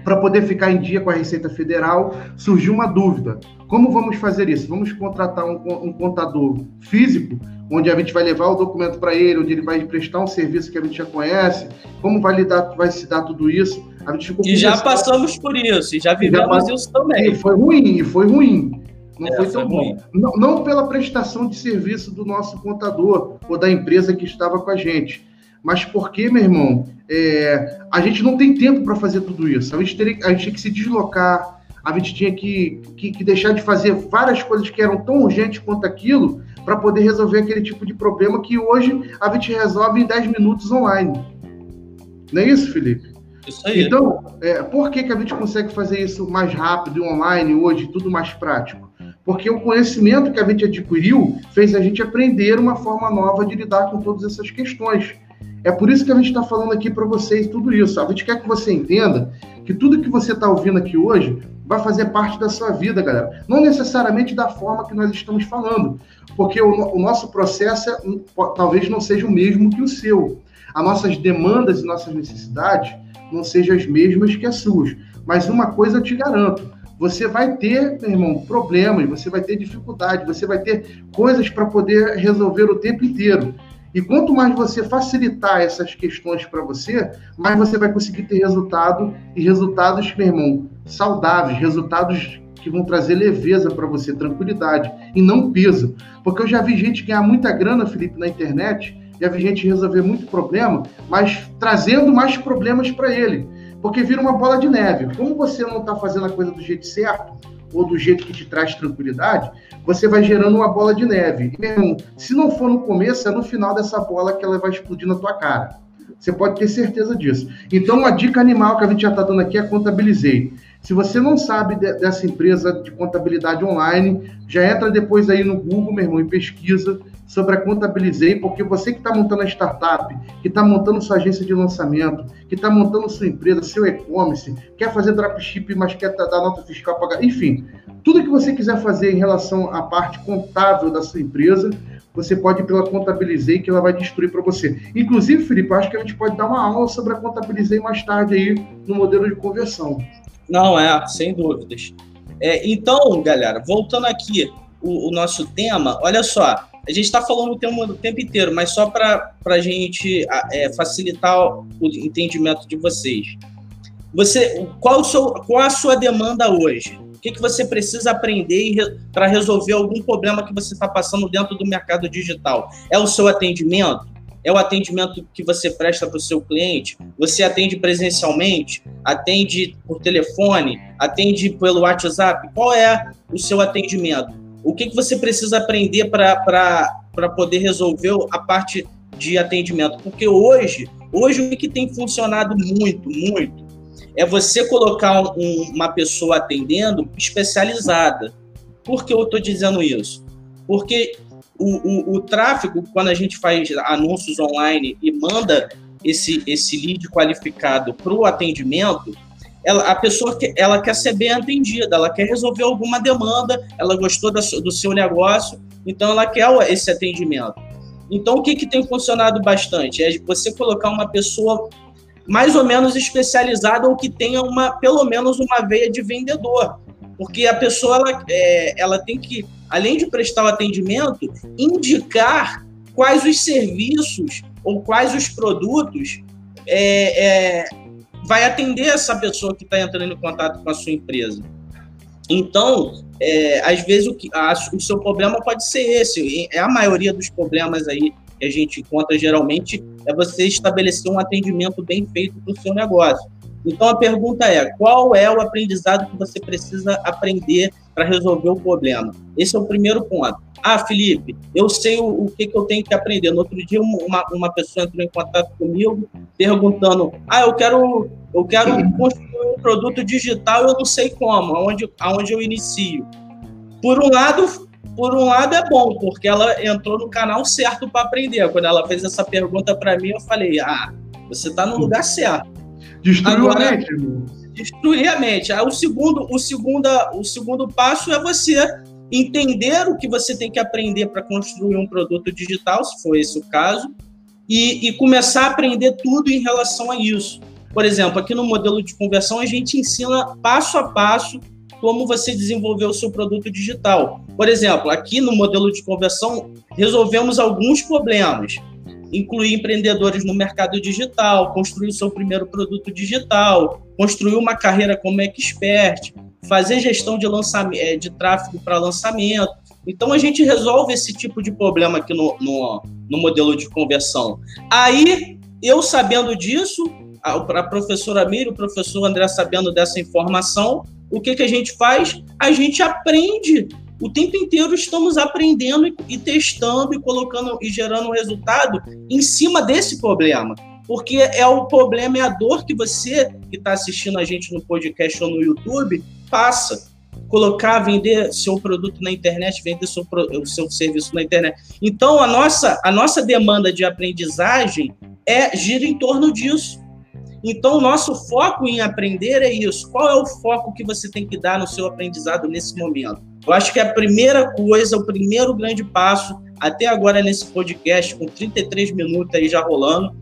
para poder ficar em dia com a Receita Federal, surgiu uma dúvida. Como vamos fazer isso? Vamos contratar um, um contador físico, onde a gente vai levar o documento para ele, onde ele vai prestar um serviço que a gente já conhece? Como vai, lidar, vai se dar tudo isso? A gente ficou e já passamos por isso, e já vivemos já isso também. E foi ruim, e foi ruim. Não é, foi tão bom. Não, não pela prestação de serviço do nosso contador ou da empresa que estava com a gente, mas porque, meu irmão, é, a gente não tem tempo para fazer tudo isso. A gente, teria, a gente tinha que se deslocar, a gente tinha que, que, que, deixar de fazer várias coisas que eram tão urgentes quanto aquilo para poder resolver aquele tipo de problema que hoje a gente resolve em 10 minutos online. Não é isso, Felipe? Isso aí. Então, é, por que, que a gente consegue fazer isso mais rápido e online hoje, tudo mais prático? Porque o conhecimento que a gente adquiriu fez a gente aprender uma forma nova de lidar com todas essas questões. É por isso que a gente está falando aqui para vocês tudo isso. A gente quer que você entenda que tudo que você está ouvindo aqui hoje vai fazer parte da sua vida, galera. Não necessariamente da forma que nós estamos falando, porque o, o nosso processo é, talvez não seja o mesmo que o seu. As nossas demandas e nossas necessidades não sejam as mesmas que as suas. Mas uma coisa eu te garanto: você vai ter, meu irmão, problemas, você vai ter dificuldade, você vai ter coisas para poder resolver o tempo inteiro. E quanto mais você facilitar essas questões para você, mais você vai conseguir ter resultado e resultados, meu irmão, saudáveis, resultados que vão trazer leveza para você, tranquilidade e não peso. Porque eu já vi gente ganhar muita grana, Felipe, na internet, já vi gente resolver muito problema, mas trazendo mais problemas para ele. Porque vira uma bola de neve. Como você não está fazendo a coisa do jeito certo, ou do jeito que te traz tranquilidade, você vai gerando uma bola de neve. Se não for no começo, é no final dessa bola que ela vai explodir na tua cara. Você pode ter certeza disso. Então, uma dica animal que a gente já está dando aqui é contabilizei. Se você não sabe de, dessa empresa de contabilidade online, já entra depois aí no Google, meu irmão, e pesquisa sobre a Contabilizei, porque você que está montando a startup, que está montando sua agência de lançamento, que está montando sua empresa, seu e-commerce, quer fazer dropship, mas quer dar nota fiscal, pagar, enfim, tudo que você quiser fazer em relação à parte contábil da sua empresa, você pode ir pela Contabilizei, que ela vai destruir para você. Inclusive, Felipe, acho que a gente pode dar uma aula sobre a Contabilizei mais tarde aí no modelo de conversão. Não, é, sem dúvidas. É, então, galera, voltando aqui o, o nosso tema, olha só, a gente está falando o tempo, o tempo inteiro, mas só para a gente é, facilitar o entendimento de vocês. Você, qual, seu, qual a sua demanda hoje? O que, que você precisa aprender re, para resolver algum problema que você está passando dentro do mercado digital? É o seu atendimento? É o atendimento que você presta para o seu cliente? Você atende presencialmente? Atende por telefone? Atende pelo WhatsApp? Qual é o seu atendimento? O que, que você precisa aprender para poder resolver a parte de atendimento? Porque hoje, hoje o que tem funcionado muito, muito, é você colocar um, uma pessoa atendendo especializada. Por que eu estou dizendo isso? Porque o, o, o, tráfego, quando a gente faz anúncios online e manda esse, esse lead qualificado para o atendimento, ela, a pessoa que, ela quer ser bem atendida, ela quer resolver alguma demanda, ela gostou da, do seu negócio, então ela quer esse atendimento. Então, o que, que tem funcionado bastante? É você colocar uma pessoa mais ou menos especializada ou que tenha uma, pelo menos uma veia de vendedor. Porque a pessoa ela, é, ela tem que, além de prestar o atendimento, indicar quais os serviços ou quais os produtos é, é, vai atender essa pessoa que está entrando em contato com a sua empresa. Então, é, às vezes o, que, a, o seu problema pode ser esse. É a maioria dos problemas aí que a gente encontra geralmente é você estabelecer um atendimento bem feito para o seu negócio. Então a pergunta é: qual é o aprendizado que você precisa aprender para resolver o problema? Esse é o primeiro ponto. Ah, Felipe, eu sei o, o que, que eu tenho que aprender. No outro dia, uma, uma pessoa entrou em contato comigo perguntando: Ah, eu quero, eu quero construir um produto digital, eu não sei como, aonde, aonde eu inicio. Por um lado, por um lado é bom, porque ela entrou no canal certo para aprender. Quando ela fez essa pergunta para mim, eu falei: Ah, você está no lugar certo. Destruiu Agora, a mente, Destruir a mente. O segundo, o, segunda, o segundo passo é você entender o que você tem que aprender para construir um produto digital, se for esse o caso, e, e, começar a aprender tudo em relação a isso. Por exemplo, aqui no modelo de conversão, a gente ensina passo a passo como você desenvolver o seu produto digital. Por exemplo, aqui no modelo de conversão, resolvemos alguns problemas. Incluir empreendedores no mercado digital, construir o seu primeiro produto digital, construir uma carreira como expert, fazer gestão de, lançamento, eh, de tráfego para lançamento. Então, a gente resolve esse tipo de problema aqui no, no, no modelo de conversão. Aí, eu sabendo disso, a, a professora Miriam, o professor André sabendo dessa informação, o que, que a gente faz? A gente aprende. O tempo inteiro estamos aprendendo e, testando e colocando e gerando um resultado em cima desse problema porque é o problema, é a dor que você que está assistindo a gente no podcast ou no YouTube passa. Colocar, vender seu produto na internet, vender seu, o seu serviço na internet. Então, a nossa, a nossa demanda de aprendizagem é gira em torno disso. Então, o nosso foco em aprender é isso. Qual é o foco que você tem que dar no seu aprendizado nesse momento? Eu acho que a primeira coisa, o primeiro grande passo, até agora nesse podcast, com 33 minutos aí já rolando,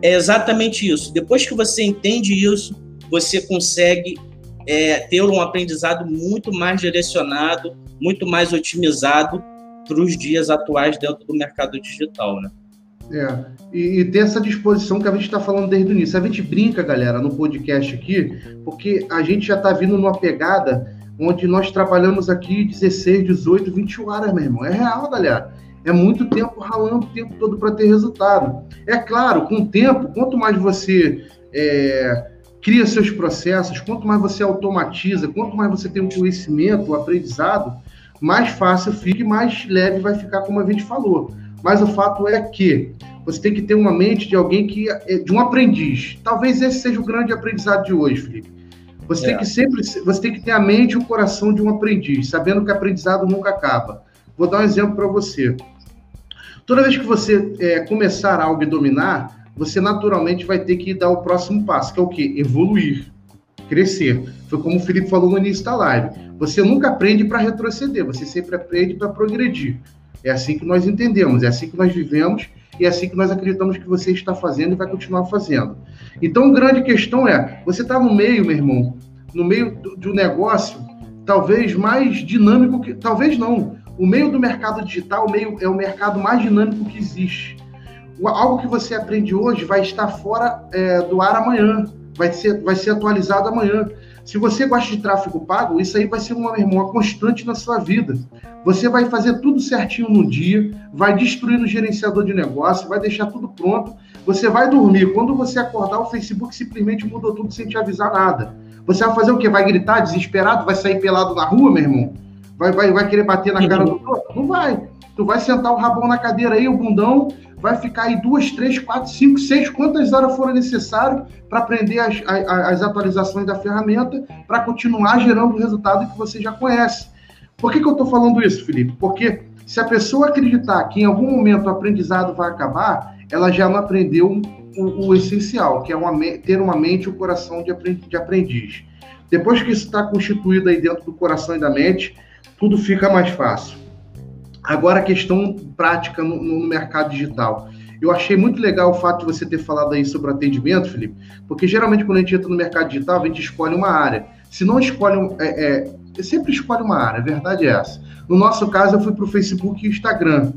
é exatamente isso. Depois que você entende isso, você consegue é, ter um aprendizado muito mais direcionado, muito mais otimizado para os dias atuais dentro do mercado digital, né? É, e, e ter essa disposição que a gente está falando desde o início. A gente brinca, galera, no podcast aqui, porque a gente já está vindo numa pegada onde nós trabalhamos aqui 16, 18, 20 horas, meu irmão. É real, galera. É muito tempo ralando o tempo todo para ter resultado. É claro, com o tempo, quanto mais você é, cria seus processos, quanto mais você automatiza, quanto mais você tem um conhecimento, um aprendizado, mais fácil fica e mais leve vai ficar, como a gente falou. Mas o fato é que você tem que ter uma mente de alguém que é de um aprendiz. Talvez esse seja o grande aprendizado de hoje, Felipe. Você é. tem que sempre, você tem que ter a mente e o coração de um aprendiz, sabendo que aprendizado nunca acaba. Vou dar um exemplo para você. Toda vez que você é, começar algo e dominar, você naturalmente vai ter que dar o próximo passo, que é o quê? Evoluir, crescer. Foi como o Felipe falou no início da live. Você nunca aprende para retroceder, você sempre aprende para progredir. É assim que nós entendemos, é assim que nós vivemos e é assim que nós acreditamos que você está fazendo e vai continuar fazendo. Então, grande questão é: você está no meio, meu irmão, no meio de um negócio talvez mais dinâmico que. Talvez não. O meio do mercado digital meio, é o mercado mais dinâmico que existe. Algo que você aprende hoje vai estar fora é, do ar amanhã, vai ser, vai ser atualizado amanhã. Se você gosta de tráfego pago, isso aí vai ser uma, irmão, uma constante na sua vida. Você vai fazer tudo certinho no dia, vai destruir o gerenciador de negócio, vai deixar tudo pronto. Você vai dormir. Quando você acordar, o Facebook simplesmente mudou tudo sem te avisar nada. Você vai fazer o quê? Vai gritar desesperado? Vai sair pelado na rua, meu irmão? Vai, vai, vai querer bater na cara do outro? Não vai. Tu vai sentar o rabão na cadeira aí, o bundão, vai ficar aí duas, três, quatro, cinco, seis, quantas horas forem necessárias para aprender as, as, as, atualizações da ferramenta para continuar gerando o resultado que você já conhece. Por que, que eu estou falando isso, Felipe? Porque se a pessoa acreditar que em algum momento o aprendizado vai acabar, ela já não aprendeu o, o essencial, que é uma, ter uma mente e um coração de aprendiz. Depois que isso está constituído aí dentro do coração e da mente, tudo fica mais fácil. Agora, a questão prática no, no, mercado digital. Eu achei muito legal o fato de você ter falado aí sobre atendimento, Felipe, porque geralmente quando a gente entra no mercado digital, a gente escolhe uma área. Se não escolhe, é, é, sempre escolhe uma área, a verdade é essa. No nosso caso, eu fui para o Facebook e Instagram.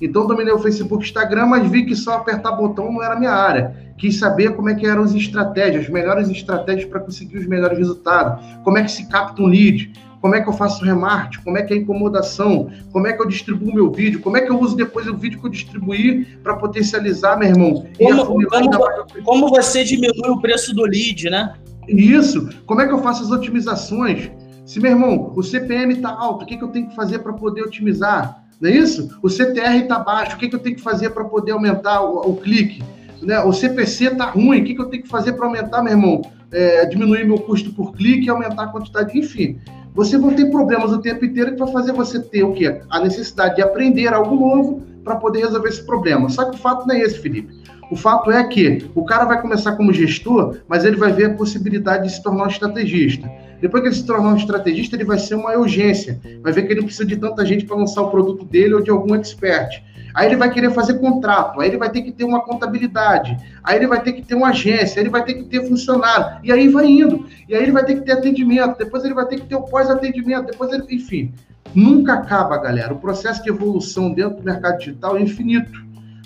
Então, dominei o Facebook e Instagram, mas vi que só apertar botão não era minha área. Quis saber como é que eram as estratégias, as melhores estratégias para conseguir os melhores resultados. Como é que se capta um lead, como é que eu faço remarketing, como é que é a incomodação, como é que eu distribuo meu vídeo, como é que eu uso depois o vídeo que eu distribuir para potencializar, meu irmão. Como, como, como você diminui o preço do lead, né? Isso. Como é que eu faço as otimizações? Se, meu irmão, o CPM está alto, o que, que eu tenho que fazer para poder otimizar? Não é isso? O CTR está baixo, o que, que eu tenho que fazer para poder aumentar o, o clique? Né? O CPC está ruim, o que, que eu tenho que fazer para aumentar, meu irmão? É, diminuir meu custo por clique e aumentar a quantidade, enfim você vai ter problemas o tempo inteiro que vai fazer você ter o quê? A necessidade de aprender algo novo para poder resolver esse problema. Só que o fato não é esse, Felipe. O fato é que o cara vai começar como gestor, mas ele vai ver a possibilidade de se tornar um estrategista. Depois que ele se tornar um estrategista, ele vai ser uma urgência. Vai ver que ele não precisa de tanta gente para lançar o produto dele ou de algum expert. Aí ele vai querer fazer contrato, aí ele vai ter que ter uma contabilidade, aí ele vai ter que ter uma agência, aí ele vai ter que ter funcionário, e aí vai indo. E aí ele vai ter que ter atendimento, depois ele vai ter que ter o pós-atendimento, depois ele, enfim. Nunca acaba, galera. O processo de evolução dentro do mercado digital é infinito.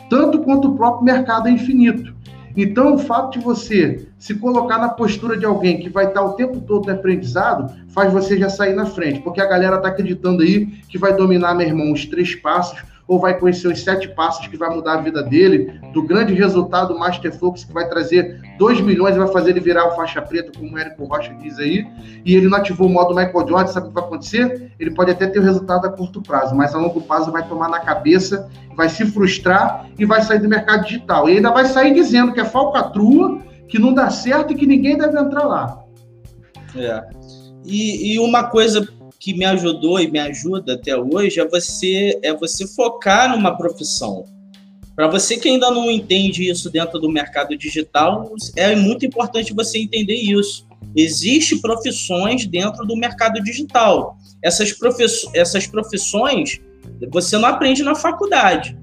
Tanto quanto o próprio mercado é infinito. Então, o fato de você se colocar na postura de alguém que vai estar o tempo todo no aprendizado, faz você já sair na frente, porque a galera está acreditando aí que vai dominar, meu irmão, os três passos ou vai conhecer os sete passos que vai mudar a vida dele, do grande resultado Master Focus que vai trazer 2 milhões e vai fazer ele virar o faixa preta, como o Érico Rocha diz aí, e ele não ativou o modo Michael Jordan, sabe o que vai acontecer? Ele pode até ter o resultado a curto prazo, mas a longo prazo vai tomar na cabeça, vai se frustrar e vai sair do mercado digital. E ainda vai sair dizendo que é falcatrua, que não dá certo e que ninguém deve entrar lá. É. E, e uma coisa que me ajudou e me ajuda até hoje é você é você focar numa profissão. Para você que ainda não entende isso dentro do mercado digital, é muito importante você entender isso. Existem profissões dentro do mercado digital. Essas, essas profissões você não aprende na faculdade.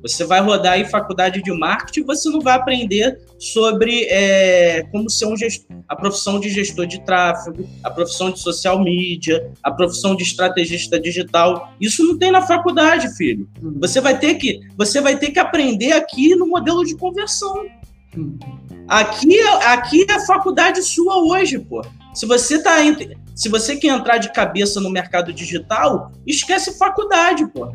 Você vai rodar em faculdade de marketing, você não vai aprender sobre é, como ser um gestor, a profissão de gestor de tráfego, a profissão de social media, a profissão de estrategista digital. Isso não tem na faculdade, filho. Uhum. Você vai ter que, você vai ter que aprender aqui no modelo de conversão. Aqui, aqui é a faculdade sua hoje, pô. Se você tá se você quer entrar de cabeça no mercado digital, esquece faculdade, pô.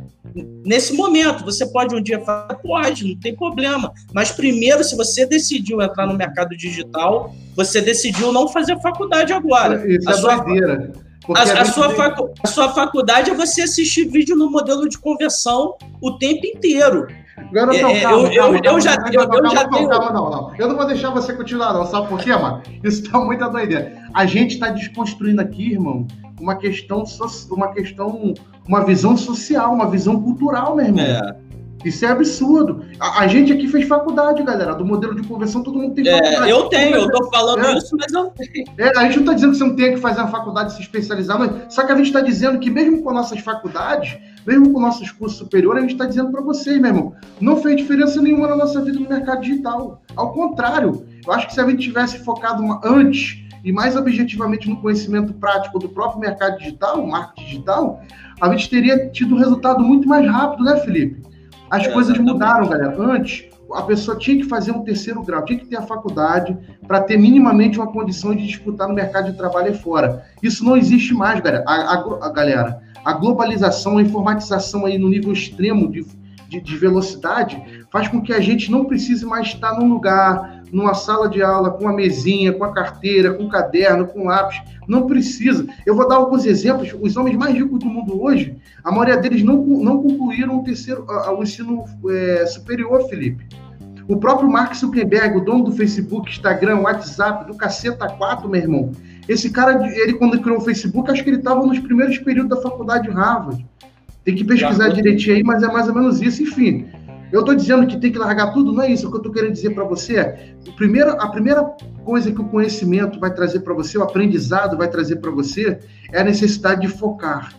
Nesse momento, você pode um dia falar, pode, não tem problema. Mas primeiro, se você decidiu entrar no mercado digital, você decidiu não fazer faculdade agora. Isso a é sua, doideira. A, a, a, sua facu, a sua faculdade é você assistir vídeo no modelo de conversão o tempo inteiro. É, calma, eu, calma, eu, calma, eu já, eu, calma, já tenho... calma, não, não. Eu não vou deixar você continuar, não. Sabe por quê, mano? Isso tá muita doideira. A gente tá desconstruindo aqui, irmão, uma questão, uma questão, uma visão social, uma visão cultural, meu irmão. É. Isso é absurdo. A, a, gente aqui fez faculdade, galera. Do modelo de conversão, todo mundo tem é, faculdade. Eu tenho, eu tô falando é. isso, mas eu tenho. É, a gente não tá dizendo que você não tem que fazer uma faculdade se especializar, mas só que a gente está dizendo que mesmo com nossas faculdades, mesmo com nossos cursos superiores, a gente está dizendo para vocês, meu irmão, não fez diferença nenhuma na nossa vida no mercado digital. Ao contrário, eu acho que se a gente tivesse focado uma, antes e mais objetivamente no conhecimento prático do próprio mercado digital, marketing digital, a gente teria tido um resultado muito mais rápido, né, Felipe? As é, coisas mudaram, galera. Antes, a pessoa tinha que fazer um terceiro grau, tinha que ter a faculdade para ter minimamente uma condição de disputar no mercado de trabalho fora. Isso não existe mais, galera. A, a, a galera, a globalização, a informatização aí no nível extremo de, de, de, velocidade faz com que a gente não precise mais estar num lugar, numa sala de aula, com a mesinha, com a carteira, com o caderno, com lápis. Não precisa. Eu vou dar alguns exemplos. Os homens mais ricos do mundo hoje, a maioria deles não, não concluíram o terceiro, o ensino é, superior, Felipe. O próprio Mark Zuckerberg, o dono do Facebook, Instagram, WhatsApp, do Caceta 4, meu irmão. Esse cara, ele quando criou o Facebook, acho que ele estava nos primeiros períodos da faculdade de Harvard. Tem que pesquisar direitinho aí, mas é mais ou menos isso. Enfim, eu estou dizendo que tem que largar tudo, não é isso. O que eu estou querendo dizer para você é: primeiro, a primeira coisa que o conhecimento vai trazer para você, o aprendizado vai trazer para você, é a necessidade de focar.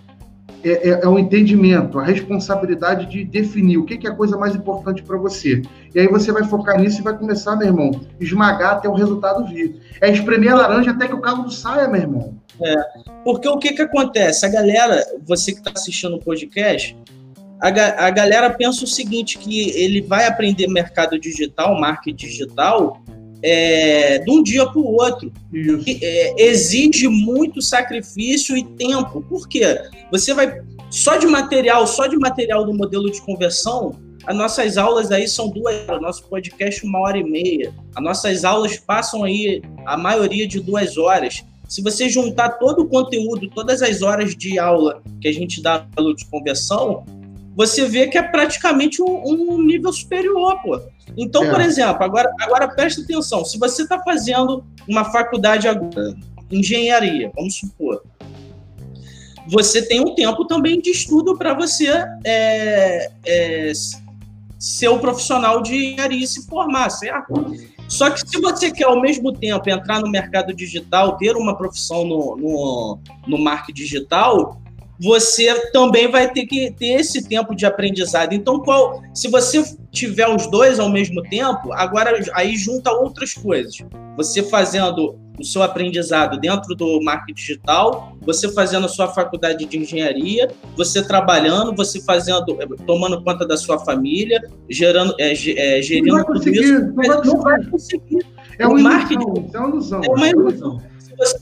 É, é, é, o entendimento, a responsabilidade de definir o que, que é a coisa mais importante para você. E aí você vai focar nisso e vai começar, meu irmão, esmagar até o resultado vir. É espremer a laranja até que o caldo saia, meu irmão. É, porque o que, que acontece? A galera, você que está assistindo o podcast, a, a galera pensa o seguinte, que ele vai aprender mercado digital, marketing digital, é, de um dia para o outro. É, exige muito sacrifício e tempo. Por quê? Você vai. Só de material, só de material do modelo de conversão, as nossas aulas aí são duas horas, nosso podcast uma hora e meia. As nossas aulas passam aí a maioria de duas horas. Se você juntar todo o conteúdo, todas as horas de aula que a gente dá no modelo de conversão, você vê que é praticamente um, um nível superior, pô. Então, é. por exemplo, agora, agora presta atenção, se você está fazendo uma faculdade agora, engenharia, vamos supor, você tem um tempo também de estudo para você é, é, ser um profissional de engenharia e se formar, certo? Só que se você quer ao mesmo tempo entrar no mercado digital, ter uma profissão no, no, no marketing digital, você também vai ter que ter esse tempo de aprendizado. Então, qual, se você tiver os dois ao mesmo tempo, agora aí junta outras coisas. Você fazendo o seu aprendizado dentro do marketing digital, você fazendo a sua faculdade de engenharia, você trabalhando, você fazendo, tomando conta da sua família, gerando, é, é, gerindo tudo isso, não vai, não vai conseguir. É uma marketing, ilusão, é uma ilusão. É uma ilusão.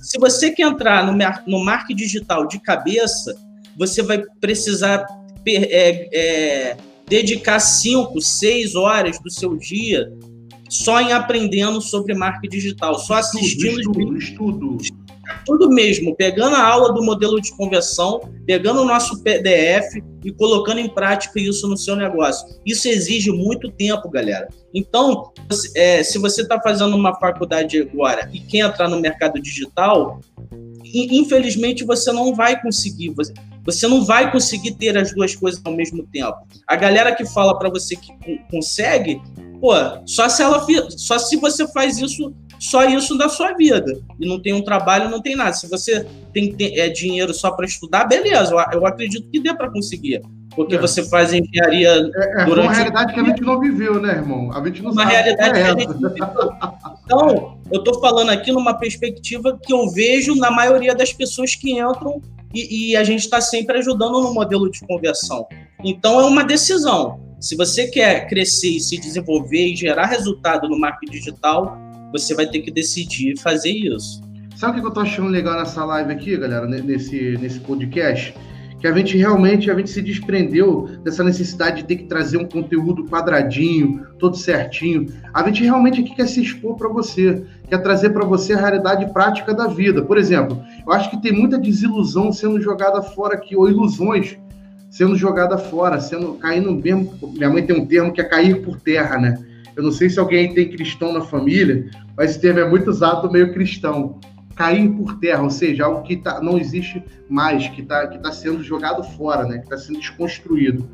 Se você quer entrar no, no marketing digital de cabeça, você vai precisar é, é, dedicar cinco, seis horas do seu dia só em aprendendo sobre marketing digital, só assistindo estudo, estudo, tudo mesmo, pegando a aula do modelo de conversão, pegando o nosso PDF e colocando em prática isso no seu negócio. Isso exige muito tempo, galera. Então, é, se você está fazendo uma faculdade agora e quer entrar no mercado digital, infelizmente você não vai conseguir. Você não vai conseguir ter as duas coisas ao mesmo tempo. A galera que fala para você que consegue, pô, só se ela só se você faz isso só isso da sua vida e não tem um trabalho, não tem nada. Se você tem é, dinheiro só para estudar, beleza, eu, eu acredito que dê para conseguir. Porque é. você faz engenharia. É, é durante... uma realidade que a gente não viveu, né, irmão? A gente não uma sabe. realidade que a gente não viveu. Então, eu estou falando aqui numa perspectiva que eu vejo na maioria das pessoas que entram e, e a gente está sempre ajudando no modelo de conversão. Então, é uma decisão. Se você quer crescer e se desenvolver e gerar resultado no marketing digital, você vai ter que decidir fazer isso. Sabe o que eu tô achando legal nessa live aqui, galera, nesse, nesse podcast? Que a gente realmente a gente se desprendeu dessa necessidade de ter que trazer um conteúdo quadradinho, todo certinho. A gente realmente aqui quer se expor para você, quer trazer para você a realidade prática da vida. Por exemplo, eu acho que tem muita desilusão sendo jogada fora aqui, ou ilusões sendo jogada fora, sendo caindo mesmo. Minha mãe tem um termo que é cair por terra, né? Eu não sei se alguém tem cristão na família, mas esse termo é muito usado meio cristão. Cair por terra, ou seja, algo que tá, não existe mais, que está que tá sendo jogado fora, né? que está sendo desconstruído.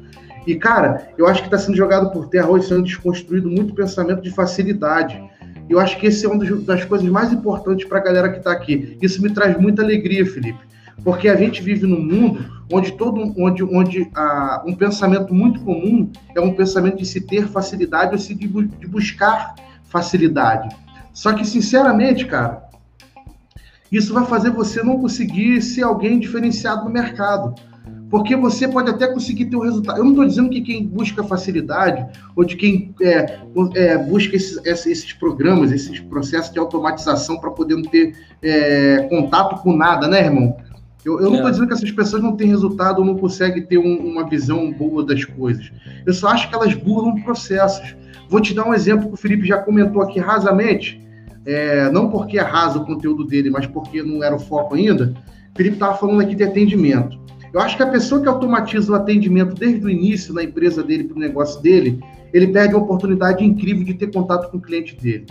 E, cara, eu acho que está sendo jogado por terra hoje, sendo desconstruído muito pensamento de facilidade. Eu acho que esse é uma das coisas mais importantes para a galera que está aqui. Isso me traz muita alegria, Felipe porque a gente vive num mundo onde todo onde, onde ah, um pensamento muito comum é um pensamento de se ter facilidade ou se de, de buscar facilidade. Só que, sinceramente, cara, isso vai fazer você não conseguir ser alguém diferenciado no mercado. Porque você pode até conseguir ter o um resultado. Eu não estou dizendo que quem busca facilidade ou de quem é, é, busca esses, esses, programas, esses processos de automatização para poder não ter é, contato com nada, né, irmão? Eu, eu não estou é. dizendo que essas pessoas não têm resultado ou não conseguem ter um, uma visão boa das coisas. Eu só acho que elas burlam processos. Vou te dar um exemplo que o Felipe já comentou aqui rasamente, é, não porque raso o conteúdo dele, mas porque não era o foco ainda. O Felipe estava falando aqui de atendimento. Eu acho que a pessoa que automatiza o atendimento desde o início na empresa dele, para o negócio dele, ele perde uma oportunidade incrível de ter contato com o cliente dele.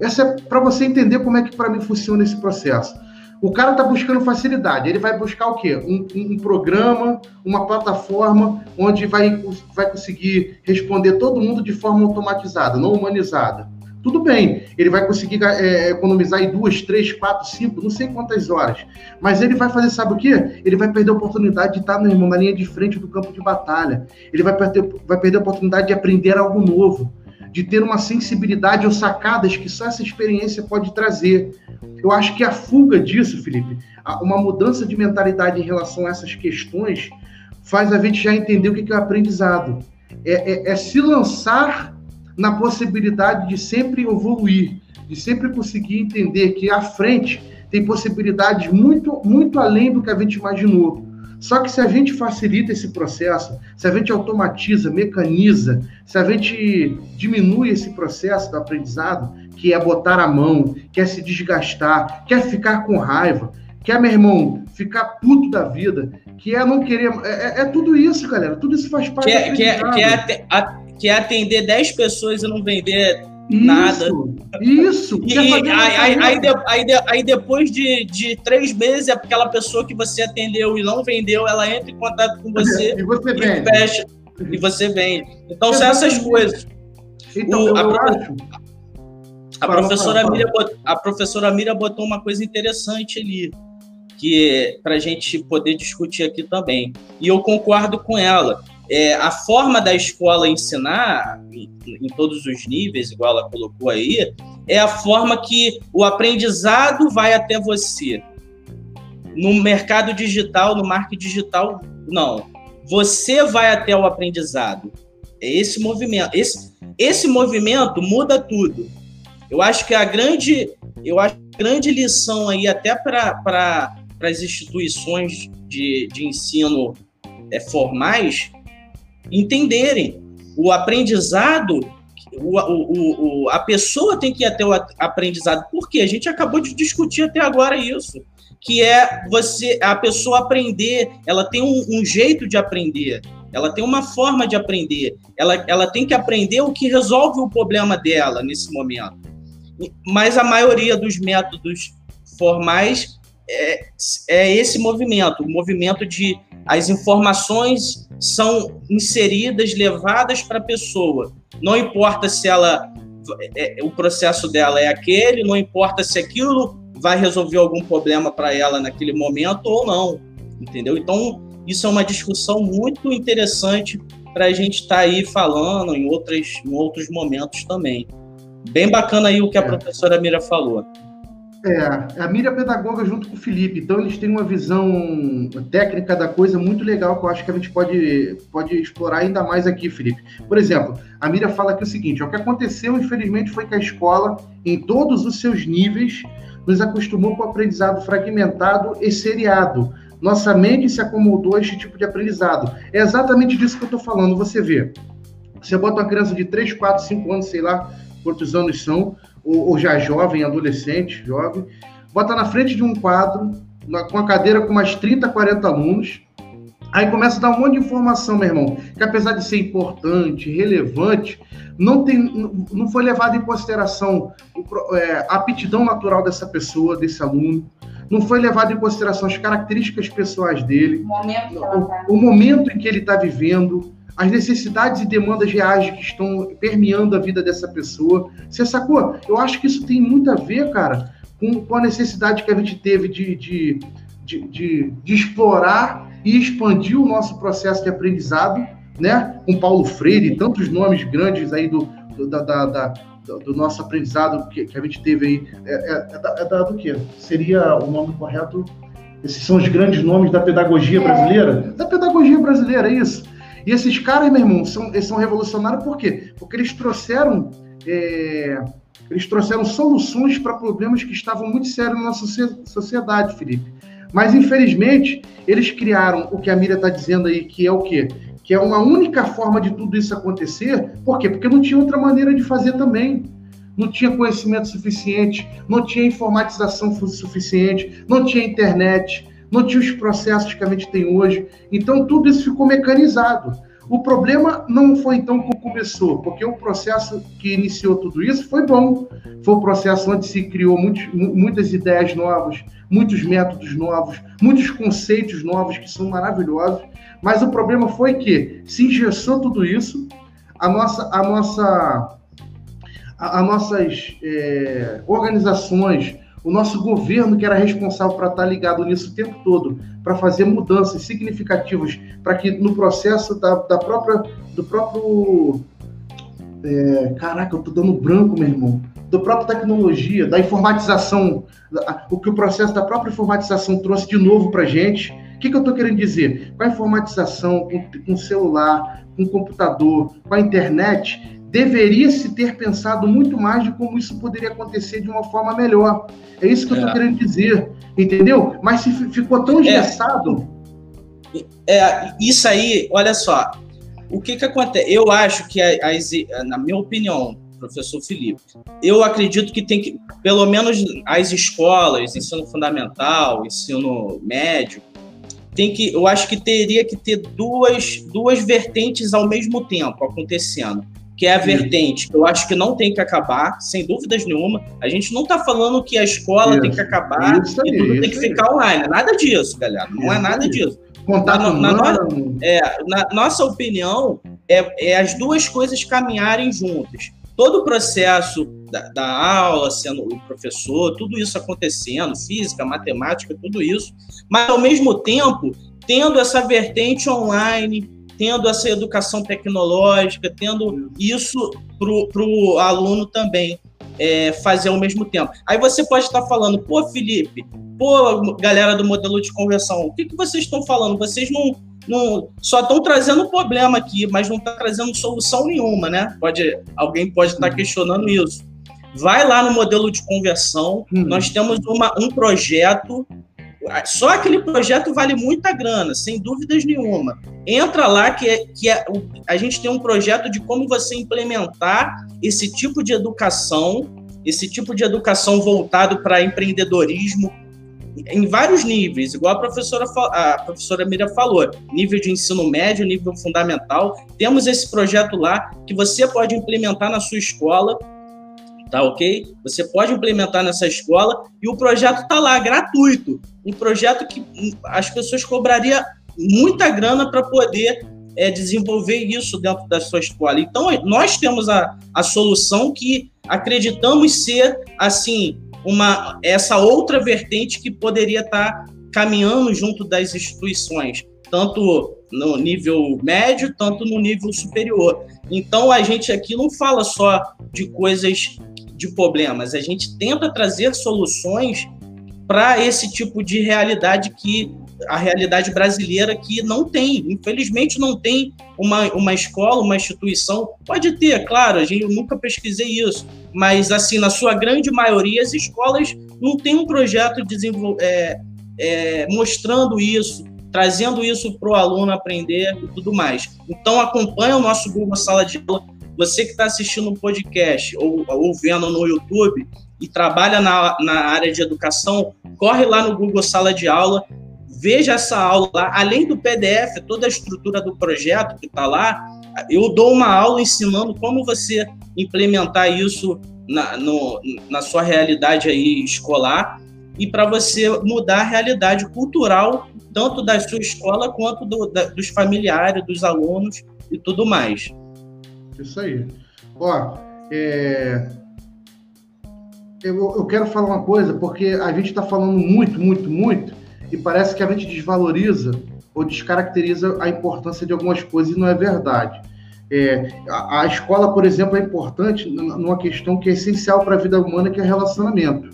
Essa é para você entender como é que para mim funciona esse processo. O cara está buscando facilidade. Ele vai buscar o quê? Um, um, um, programa, uma plataforma onde vai, vai conseguir responder todo mundo de forma automatizada, não humanizada. Tudo bem, ele vai conseguir é, economizar em duas, três, quatro, cinco, não sei quantas horas. Mas ele vai fazer, sabe o quê? Ele vai perder a oportunidade de estar, irmão, na linha de frente do campo de batalha. Ele vai perder, vai perder a oportunidade de aprender algo novo de ter uma sensibilidade ou sacadas que só essa experiência pode trazer. Eu acho que a fuga disso, Felipe, uma mudança de mentalidade em relação a essas questões, faz a gente já entender o que é o aprendizado. É, é, é se lançar na possibilidade de sempre evoluir, de sempre conseguir entender que à frente tem possibilidades muito, muito além do que a gente imaginou. Só que se a gente facilita esse processo, se a gente automatiza, mecaniza, se a gente diminui esse processo do aprendizado, que é botar a mão, quer se desgastar, quer ficar com raiva, quer, meu irmão, ficar puto da vida, que é não querer. É, é, é tudo isso, galera. Tudo isso faz parte quer, quer, quer, quer atender 10 pessoas e não vender isso, nada. Isso. E, aí, aí, aí, aí, aí, depois de, de três meses, aquela pessoa que você atendeu e não vendeu, ela entra em contato com você e você e fecha. E você vende. Então, são essas coisas. Então, o, a, acho... a, professora Mira, a professora Mira botou uma coisa interessante ali, que para a gente poder discutir aqui também. E eu concordo com ela é, a forma da escola ensinar, em, em, todos os níveis, igual ela colocou aí, é a forma que o aprendizado vai até você. No mercado digital, no marketing digital, não. Você vai até o aprendizado. É esse movimento. Esse, esse movimento muda tudo. Eu acho que a grande, eu acho grande lição aí, até para as instituições de, de ensino é, formais, entenderem o aprendizado, o, o, o, a pessoa tem que ir até o aprendizado. Porque a gente acabou de discutir até agora isso, que é você a pessoa aprender, ela tem um, um jeito de aprender, ela tem uma forma de aprender, ela, ela tem que aprender o que resolve o problema dela nesse momento. Mas a maioria dos métodos formais é, é esse movimento, o movimento de as informações são inseridas, levadas para a pessoa. Não importa se ela é, o processo dela é aquele, não importa se aquilo vai resolver algum problema para ela naquele momento ou não, entendeu? Então, isso é uma discussão muito interessante para a gente estar tá aí falando em, outras, em outros momentos também. Bem bacana aí o que a é. professora Mira falou. É, a Mira é pedagoga junto com o Felipe, então eles têm uma visão técnica da coisa muito legal que eu acho que a gente pode, pode explorar ainda mais aqui, Felipe. Por exemplo, a Mira fala aqui o seguinte: o que aconteceu, infelizmente, foi que a escola, em todos os seus níveis, nos acostumou com o aprendizado fragmentado e seriado. Nossa mente se acomodou a este tipo de aprendizado. É exatamente disso que eu estou falando. Você vê, você bota uma criança de 3, 4, 5 anos, sei lá quantos anos são, ou, ou já jovem, adolescente, jovem, bota na frente de um quadro, na, com a cadeira com mais 30, 40 alunos, aí começa a dar um monte de informação, meu irmão, que apesar de ser importante, relevante, não, tem, não foi levado em consideração é, a aptidão natural dessa pessoa, desse aluno, não foi levado em consideração as características pessoais dele, o momento, tá. o, o momento em que ele está vivendo, as necessidades e demandas reais que estão permeando a vida dessa pessoa. Você sacou? Eu acho que isso tem muito a ver, cara, com, com a necessidade que a gente teve de, de, de, de, de explorar e expandir o nosso processo de aprendizado, né? Com Paulo Freire e tantos nomes grandes aí do, do, da, da, da do nosso aprendizado que, que, a gente teve aí. É, é, é, da, é do quê? Seria o nome correto? Esses são os grandes nomes da pedagogia brasileira? Da pedagogia brasileira, é isso. E esses caras, meu irmão, são, eles são revolucionários por quê? Porque eles trouxeram. É, eles trouxeram soluções para problemas que estavam muito sérios na nossa sociedade, Felipe. Mas, infelizmente, eles criaram o que a Miriam está dizendo aí, que é o quê? Que é uma única forma de tudo isso acontecer. Por quê? Porque não tinha outra maneira de fazer também. Não tinha conhecimento suficiente, não tinha informatização suficiente, não tinha internet, não tinha os processos que a gente tem hoje. Então, tudo isso ficou mecanizado. O problema não foi então como começou, porque o processo que iniciou tudo isso foi bom. Foi um processo onde se criou muitos, muitas ideias novas, muitos métodos novos, muitos conceitos novos que são maravilhosos. Mas o problema foi que se engessou tudo isso, a nossa, a nossa, a, a nossas é, organizações, o nosso governo, que era responsável para estar ligado nisso o tempo todo, para fazer mudanças significativas, para que no processo da, da própria, do próprio. É, caraca, eu tô dando branco, meu irmão. Da própria tecnologia, da informatização, o que o processo da própria informatização trouxe de novo para gente. O que, que eu estou querendo dizer? Com a informatização, com, com celular, com computador, com a internet, deveria se ter pensado muito mais de como isso poderia acontecer de uma forma melhor. É isso que eu estou é. querendo dizer, entendeu? Mas se ficou tão é. engessado. É, é, isso aí, olha só. O que que acontece? Eu acho que, as, na minha opinião, professor Felipe, eu acredito que tem que, pelo menos as escolas, ensino fundamental, ensino médio, tem que, eu acho que teria que ter duas, duas vertentes ao mesmo tempo acontecendo que é a vertente que eu acho que não tem que acabar, sem dúvidas nenhuma. A gente não está falando que a escola isso, tem que acabar isso e tudo tem que ficar online. Nada disso, galera. Não é nada disso. Contato na, na, é, na nossa opinião, é, é as duas coisas caminharem juntas. Todo o processo da, da, aula, sendo o professor, tudo isso acontecendo, física, matemática, tudo isso, mas ao mesmo tempo tendo essa vertente online, tendo essa educação tecnológica, tendo isso para o aluno também é, fazer ao mesmo tempo. Aí você pode estar falando, pô, Felipe, pô, galera do modelo de conversão, o que, que vocês estão falando? Vocês não, não só estão trazendo problema aqui, mas não estão tá trazendo solução nenhuma, né? Pode, alguém pode estar questionando isso. Vai lá no modelo de conversão, hum. nós temos uma, um projeto só aquele projeto vale muita grana, sem dúvidas nenhuma. Entra lá que, é, que é, a gente tem um projeto de como você implementar esse tipo de educação, esse tipo de educação voltado para empreendedorismo em vários níveis, igual a professora, a professora Mira falou, nível de ensino médio, nível fundamental. Temos esse projeto lá que você pode implementar na sua escola tá ok? Você pode implementar nessa escola e o projeto tá lá, gratuito. Um projeto que as pessoas cobrariam muita grana para poder é, desenvolver isso dentro da sua escola. Então, nós temos a, a solução que acreditamos ser, assim, uma essa outra vertente que poderia estar caminhando junto das instituições, tanto no nível médio, tanto no nível superior. Então, a gente aqui não fala só de coisas de problemas, a gente tenta trazer soluções para esse tipo de realidade que a realidade brasileira que não tem, infelizmente não tem uma, uma escola, uma instituição, pode ter, claro, a gente, eu nunca pesquisei isso, mas assim, na sua grande maioria, as escolas não têm um projeto é, é, mostrando isso, trazendo isso para o aluno aprender e tudo mais. Então acompanha o nosso Google Sala de Aula, você que está assistindo um podcast ou, ou vendo no YouTube e trabalha na, na área de educação, corre lá no Google Sala de Aula, veja essa aula lá, além do PDF, toda a estrutura do projeto que está lá, eu dou uma aula ensinando como você implementar isso na, no, na sua realidade aí escolar e para você mudar a realidade cultural tanto da sua escola quanto do, da, dos familiares, dos alunos e tudo mais. Isso aí. Ó, é... eu, eu quero falar uma coisa, porque a gente está falando muito, muito, muito, e parece que a gente desvaloriza ou descaracteriza a importância de algumas coisas e não é verdade. É, a, a, escola, por exemplo, é importante numa questão que é essencial para a vida humana, que é relacionamento.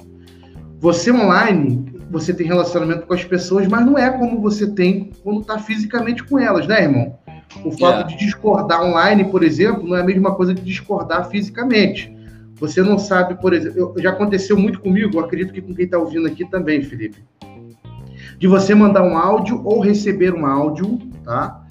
Você online, você tem relacionamento com as pessoas, mas não é como você tem quando está fisicamente com elas, né, irmão? O fato de discordar online, por exemplo, não é a mesma coisa de discordar fisicamente. Você não sabe, por exemplo, já aconteceu muito comigo, acredito que com quem está ouvindo aqui também, Felipe de você mandar um áudio ou receber um áudio, tá?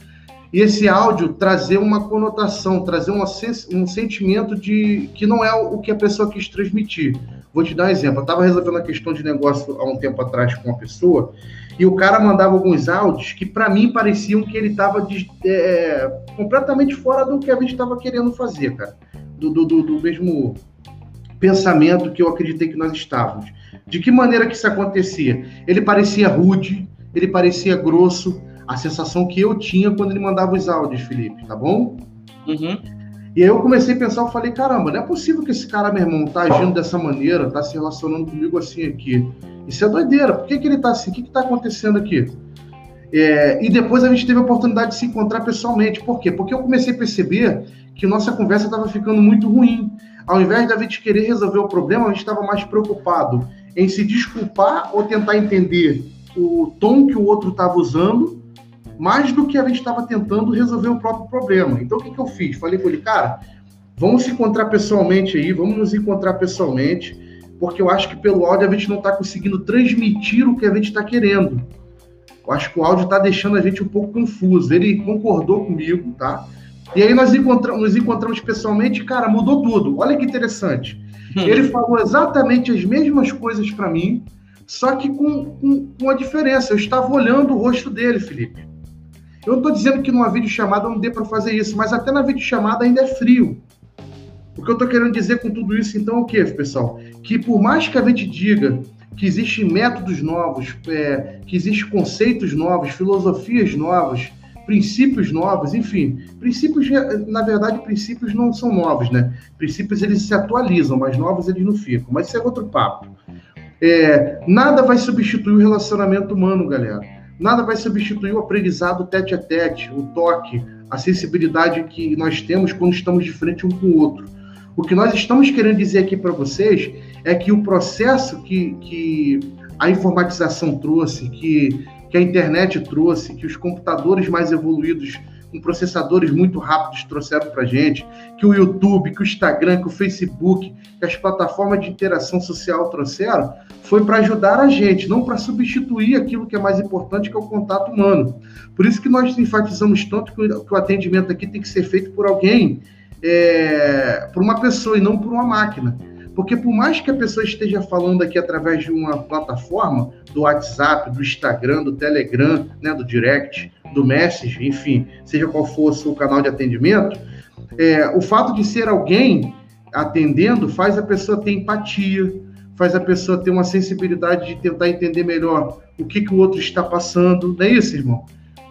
E esse áudio trazer uma conotação, trazer uma, um sentimento de que não é o que a pessoa quis transmitir. Vou te dar um exemplo. Eu estava resolvendo a questão de negócio há um tempo atrás com uma pessoa e o cara mandava alguns áudios que para mim pareciam que ele estava é, completamente fora do que a gente estava querendo fazer, cara. Do, do, do mesmo pensamento que eu acreditei que nós estávamos. De que maneira que isso acontecia? Ele parecia rude, ele parecia grosso, a sensação que eu tinha quando ele mandava os áudios, Felipe, tá bom? Uhum. E aí eu comecei a pensar, eu falei, caramba, não é possível que esse cara, meu irmão, tá agindo dessa maneira, tá se relacionando comigo assim aqui. Isso é doideira, por que, que ele tá assim? O que, que tá acontecendo aqui? É, e depois a gente teve a oportunidade de se encontrar pessoalmente. Por quê? Porque eu comecei a perceber que nossa conversa estava ficando muito ruim. Ao invés da gente querer resolver o problema, a gente estava mais preocupado em se desculpar ou tentar entender o tom que o outro estava usando, mais do que a gente estava tentando resolver o próprio problema. Então, o que, que eu fiz? Falei com ele, cara, vamos se encontrar pessoalmente aí, vamos nos encontrar pessoalmente, porque eu acho que pelo áudio a gente não está conseguindo transmitir o que a gente está querendo. Eu acho que o áudio está deixando a gente um pouco confuso. Ele concordou comigo, tá? E aí nós encontramos, nos encontramos pessoalmente, cara, mudou tudo. Olha que interessante. Hum. Ele falou exatamente as mesmas coisas para mim, só que com, com, com a diferença. Eu estava olhando o rosto dele, Felipe. Eu não estou dizendo que numa videochamada não dê para fazer isso, mas até na videochamada ainda é frio. O que eu estou querendo dizer com tudo isso, então, é o que, pessoal? Que por mais que a gente diga que existem métodos novos, é, que existem conceitos novos, filosofias novas, princípios novos, enfim, princípios, na verdade, princípios não são novos, né? Princípios eles se atualizam, mas novos eles não ficam. Mas isso é outro papo. É, nada vai substituir o relacionamento humano, galera. Nada vai substituir o aprendizado tete a tete, o toque, a sensibilidade que nós temos quando estamos de frente um com o outro. O que nós estamos querendo dizer aqui para vocês é que o processo que, que a informatização trouxe, que que a internet trouxe, que os computadores mais evoluídos, com processadores muito rápidos, trouxeram para gente, que o YouTube, que o Instagram, que o Facebook, que as plataformas de interação social trouxeram, foi para ajudar a gente, não para substituir aquilo que é mais importante, que é o contato humano. Por isso que nós enfatizamos tanto que o atendimento aqui tem que ser feito por alguém, é, por uma pessoa e não por uma máquina. Porque por mais que a pessoa esteja falando aqui através de uma plataforma, do WhatsApp, do Instagram, do Telegram, né, do Direct, do Message, enfim, seja qual for o seu canal de atendimento, é, o fato de ser alguém atendendo faz a pessoa ter empatia, faz a pessoa ter uma sensibilidade de tentar entender melhor o que, que o outro está passando, não é isso, irmão?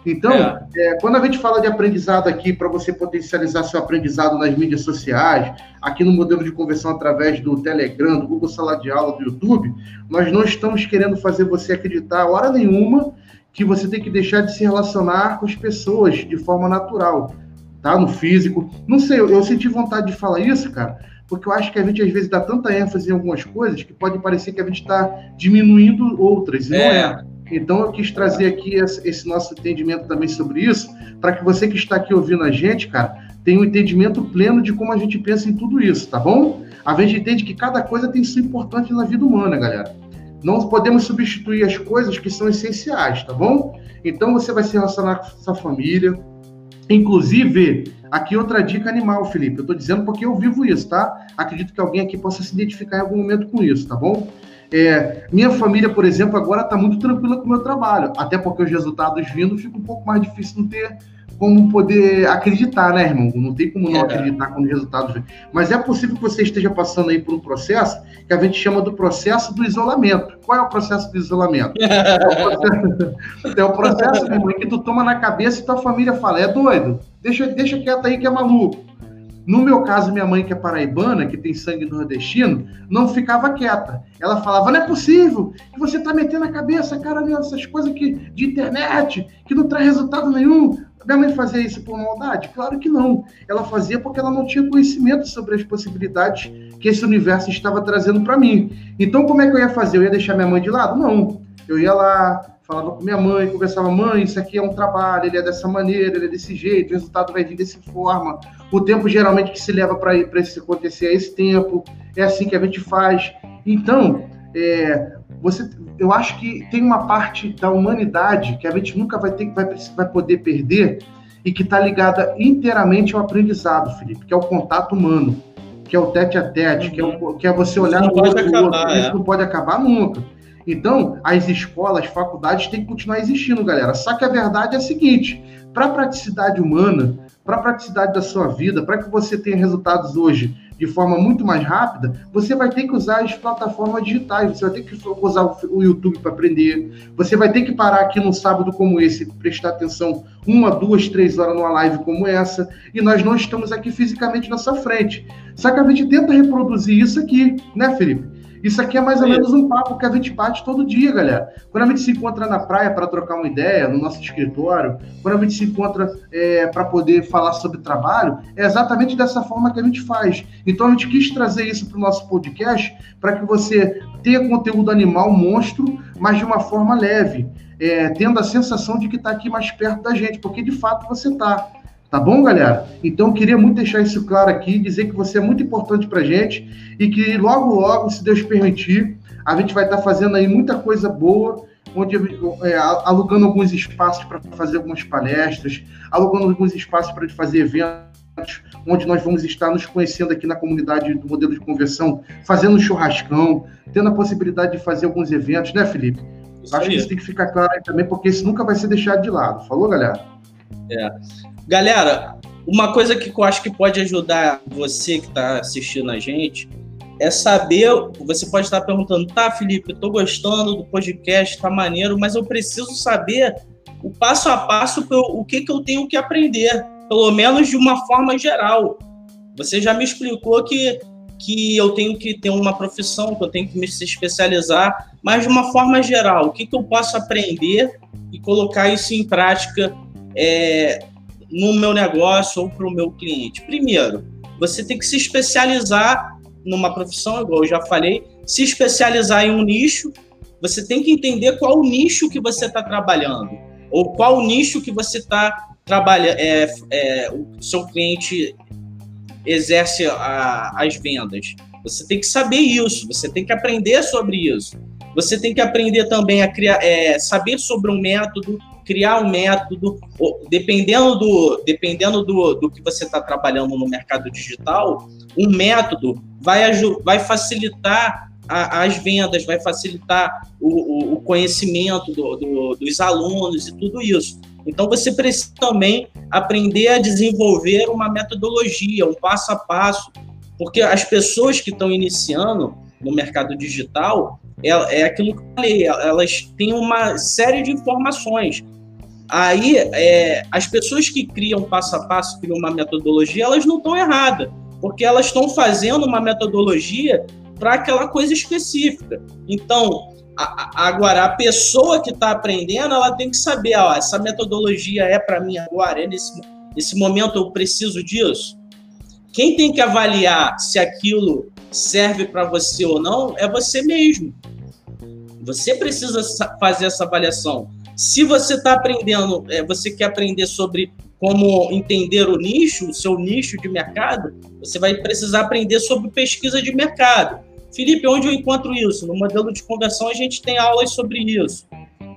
Então, é. É, quando a gente fala de aprendizado aqui, para você potencializar seu aprendizado nas mídias sociais, aqui no modelo de conversão através do Telegram, do Google Sala de Aula, do YouTube, nós não estamos querendo fazer você acreditar, hora nenhuma, que você tem que deixar de se relacionar com as pessoas de forma natural, tá? No físico. Não sei, eu, eu senti vontade de falar isso, cara, porque eu acho que a gente às vezes dá tanta ênfase em algumas coisas que pode parecer que a gente está diminuindo outras, e é. não é. Então eu quis trazer aqui esse nosso entendimento também sobre isso, para que você que está aqui ouvindo a gente, cara, tenha um entendimento pleno de como a gente pensa em tudo isso, tá bom? A gente entende que cada coisa tem sua importância na vida humana, galera. Não podemos substituir as coisas que são essenciais, tá bom? Então você vai se relacionar com sua família. Inclusive, aqui outra dica animal, Felipe. Eu estou dizendo porque eu vivo isso, tá? Acredito que alguém aqui possa se identificar em algum momento com isso, tá bom? É, minha família, por exemplo, agora está muito tranquila com o meu trabalho, até porque os resultados vindo fica um pouco mais difícil não ter como poder acreditar, né, irmão? Não tem como não é. acreditar quando os resultados vêm. Mas é possível que você esteja passando aí por um processo que a gente chama do processo do isolamento. Qual é o processo do isolamento? é o processo, é o processo meu irmão, que tu toma na cabeça e tua família fala, é doido, deixa, deixa quieto aí que é maluco. No meu caso, minha mãe, que é paraibana, que tem sangue nordestino, não ficava quieta. Ela falava: não é possível que você está metendo a cabeça, cara, nessas coisas que, de internet, que não traz resultado nenhum. Minha mãe fazia isso por maldade? Claro que não. Ela fazia porque ela não tinha conhecimento sobre as possibilidades que esse universo estava trazendo para mim. Então, como é que eu ia fazer? Eu ia deixar minha mãe de lado? Não. Eu ia lá, falava com minha mãe, conversava, mãe, isso aqui é um trabalho, ele é dessa maneira, ele é desse jeito, o resultado vai vir dessa forma. O tempo geralmente que se leva para isso acontecer é esse tempo, é assim que a gente faz. Então, é, você, eu acho que tem uma parte da humanidade que a gente nunca vai ter, vai, vai poder perder e que está ligada inteiramente ao aprendizado, Felipe, que é o contato humano, que é o tete a tete, que, é o, que é você olhar no olho do outro. É. Isso não pode acabar nunca. Então, as escolas, faculdades têm que continuar existindo, galera. Só que a verdade é a seguinte: para a praticidade humana, para a praticidade da sua vida, para que você tenha resultados hoje de forma muito mais rápida, você vai ter que usar as plataformas digitais, você vai ter que usar o YouTube para aprender, você vai ter que parar aqui num sábado como esse, prestar atenção uma, duas, três horas numa live como essa, e nós não estamos aqui fisicamente na sua frente. Só que a gente tenta reproduzir isso aqui, né, Felipe? Isso aqui é mais ou menos um papo que a gente bate todo dia, galera. Quando a gente se encontra na praia para trocar uma ideia, no nosso escritório, quando a gente se encontra é, para poder falar sobre trabalho, é exatamente dessa forma que a gente faz. Então a gente quis trazer isso para o nosso podcast para que você tenha conteúdo animal monstro, mas de uma forma leve, é, tendo a sensação de que está aqui mais perto da gente, porque de fato você está. Tá bom, galera? Então, queria muito deixar isso claro aqui, dizer que você é muito importante para gente e que logo, logo, se Deus permitir, a gente vai estar tá fazendo aí muita coisa boa, onde é, alugando alguns espaços para fazer algumas palestras, alugando alguns espaços para fazer eventos, onde nós vamos estar nos conhecendo aqui na comunidade do modelo de conversão, fazendo um churrascão, tendo a possibilidade de fazer alguns eventos, né, Felipe? Isso Acho aí. que isso tem que ficar claro aí também, porque isso nunca vai ser deixado de lado. Falou, galera? É. Galera, uma coisa que eu acho que pode ajudar você que está assistindo a gente é saber. Você pode estar perguntando, tá, Felipe, estou gostando do podcast, tá maneiro, mas eu preciso saber o passo a passo o que, que eu tenho que aprender, pelo menos de uma forma geral. Você já me explicou que, que eu tenho que ter uma profissão, que eu tenho que me especializar, mas de uma forma geral, o que, que eu posso aprender e colocar isso em prática é, no meu negócio ou para o meu cliente? Primeiro, você tem que se especializar numa profissão, igual eu já falei, se especializar em um nicho. Você tem que entender qual o nicho que você está trabalhando ou qual o nicho que você está trabalhando, é, é, o seu cliente exerce a, as vendas. Você tem que saber isso, você tem que aprender sobre isso. Você tem que aprender também a criar, é, saber sobre um método, criar um método, dependendo do, dependendo do, do que você está trabalhando no mercado digital, um método vai, vai facilitar a, as vendas, vai facilitar o, o, o conhecimento do, do, dos alunos e tudo isso. Então você precisa também aprender a desenvolver uma metodologia, um passo a passo, porque as pessoas que estão iniciando no mercado digital, é, é aquilo que eu falei, elas têm uma série de informações aí é, as pessoas que criam passo a passo, criam uma metodologia, elas não estão erradas, porque elas estão fazendo uma metodologia para aquela coisa específica. Então, a, agora, a pessoa que está aprendendo, ela tem que saber, ó, essa metodologia é para mim agora, é nesse, nesse momento eu preciso disso. Quem tem que avaliar se aquilo serve para você ou não é você mesmo. Você precisa fazer essa avaliação. Se você está aprendendo, é, você quer aprender sobre como entender o nicho, o seu nicho de mercado, você vai precisar aprender sobre pesquisa de mercado. Felipe, onde eu encontro isso? No modelo de conversão a gente tem aulas sobre isso.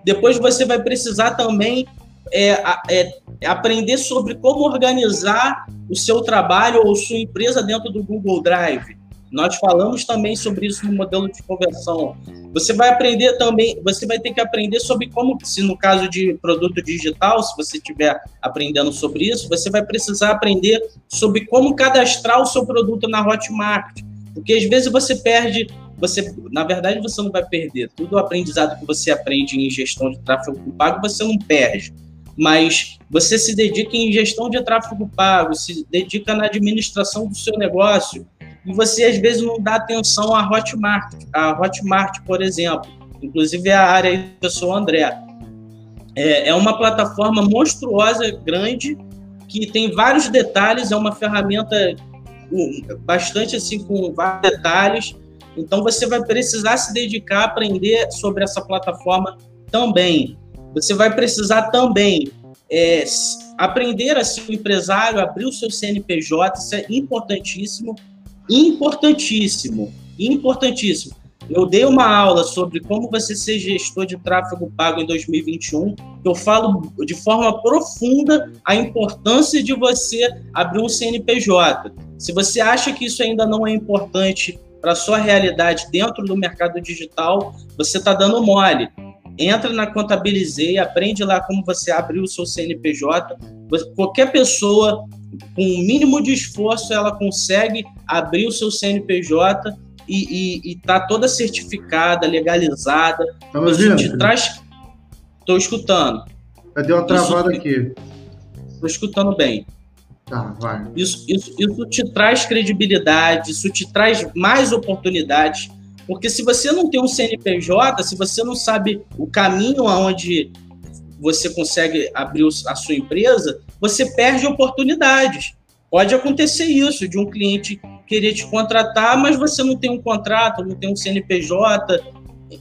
Depois você vai precisar também é, é, aprender sobre como organizar o seu trabalho ou sua empresa dentro do Google Drive. Nós falamos também sobre isso no modelo de conversão. Você vai aprender também, você vai ter que aprender sobre como, se no caso de produto digital, se você estiver aprendendo sobre isso, você vai precisar aprender sobre como cadastrar o seu produto na Hotmart. Porque às vezes você perde, você, na verdade, você não vai perder. Tudo o aprendizado que você aprende em gestão de tráfego pago, você não perde. Mas você se dedica em gestão de tráfego pago, se dedica na administração do seu negócio, e você às vezes não dá atenção à Hotmart, a Hotmart, por exemplo, inclusive a área que eu sou o André. É, é uma plataforma monstruosa, grande, que tem vários detalhes, é uma ferramenta bastante assim com vários detalhes. Então você vai precisar se dedicar a aprender sobre essa plataforma também. Você vai precisar também é, aprender a ser um empresário, abrir o seu CNPJ, isso é importantíssimo importantíssimo, importantíssimo. Eu dei uma aula sobre como você ser gestor de tráfego pago em 2021. Eu falo de forma profunda a importância de você abrir um CNPJ. Se você acha que isso ainda não é importante para sua realidade dentro do mercado digital, você está dando mole. Entra na Contabilizei, aprende lá como você abrir o seu CNPJ. Qualquer pessoa com o um mínimo de esforço, ela consegue abrir o seu CNPJ e, e, e tá toda certificada, legalizada. Tá me ouvindo? Te traz... Tô escutando. Deu uma travada isso... aqui. Tô escutando bem. Tá, vai. Isso, isso, isso te traz credibilidade, isso te traz mais oportunidades. Porque se você não tem um CNPJ, se você não sabe o caminho aonde você consegue abrir a sua empresa, você perde oportunidades. Pode acontecer isso, de um cliente querer te contratar, mas você não tem um contrato, não tem um CNPJ.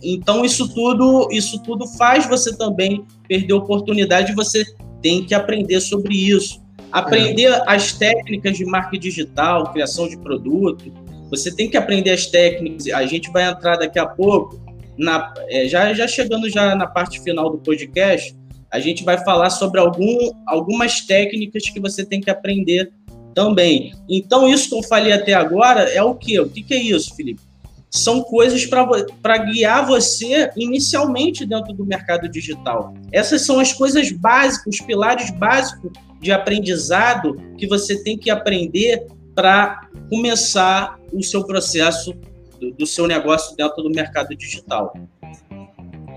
Então isso tudo, isso tudo faz você também perder oportunidade, você tem que aprender sobre isso. Aprender é. as técnicas de marketing digital, criação de produto. Você tem que aprender as técnicas. A gente vai entrar daqui a pouco na, é, já, já chegando já na parte final do podcast, a gente vai falar sobre algum, algumas técnicas que você tem que aprender também. Então, isso que eu falei até agora é o quê? O que, que é isso, Felipe? São coisas para guiar você inicialmente dentro do mercado digital. Essas são as coisas básicas, os pilares básicos de aprendizado que você tem que aprender para começar o seu processo do, do, seu negócio dentro do mercado digital.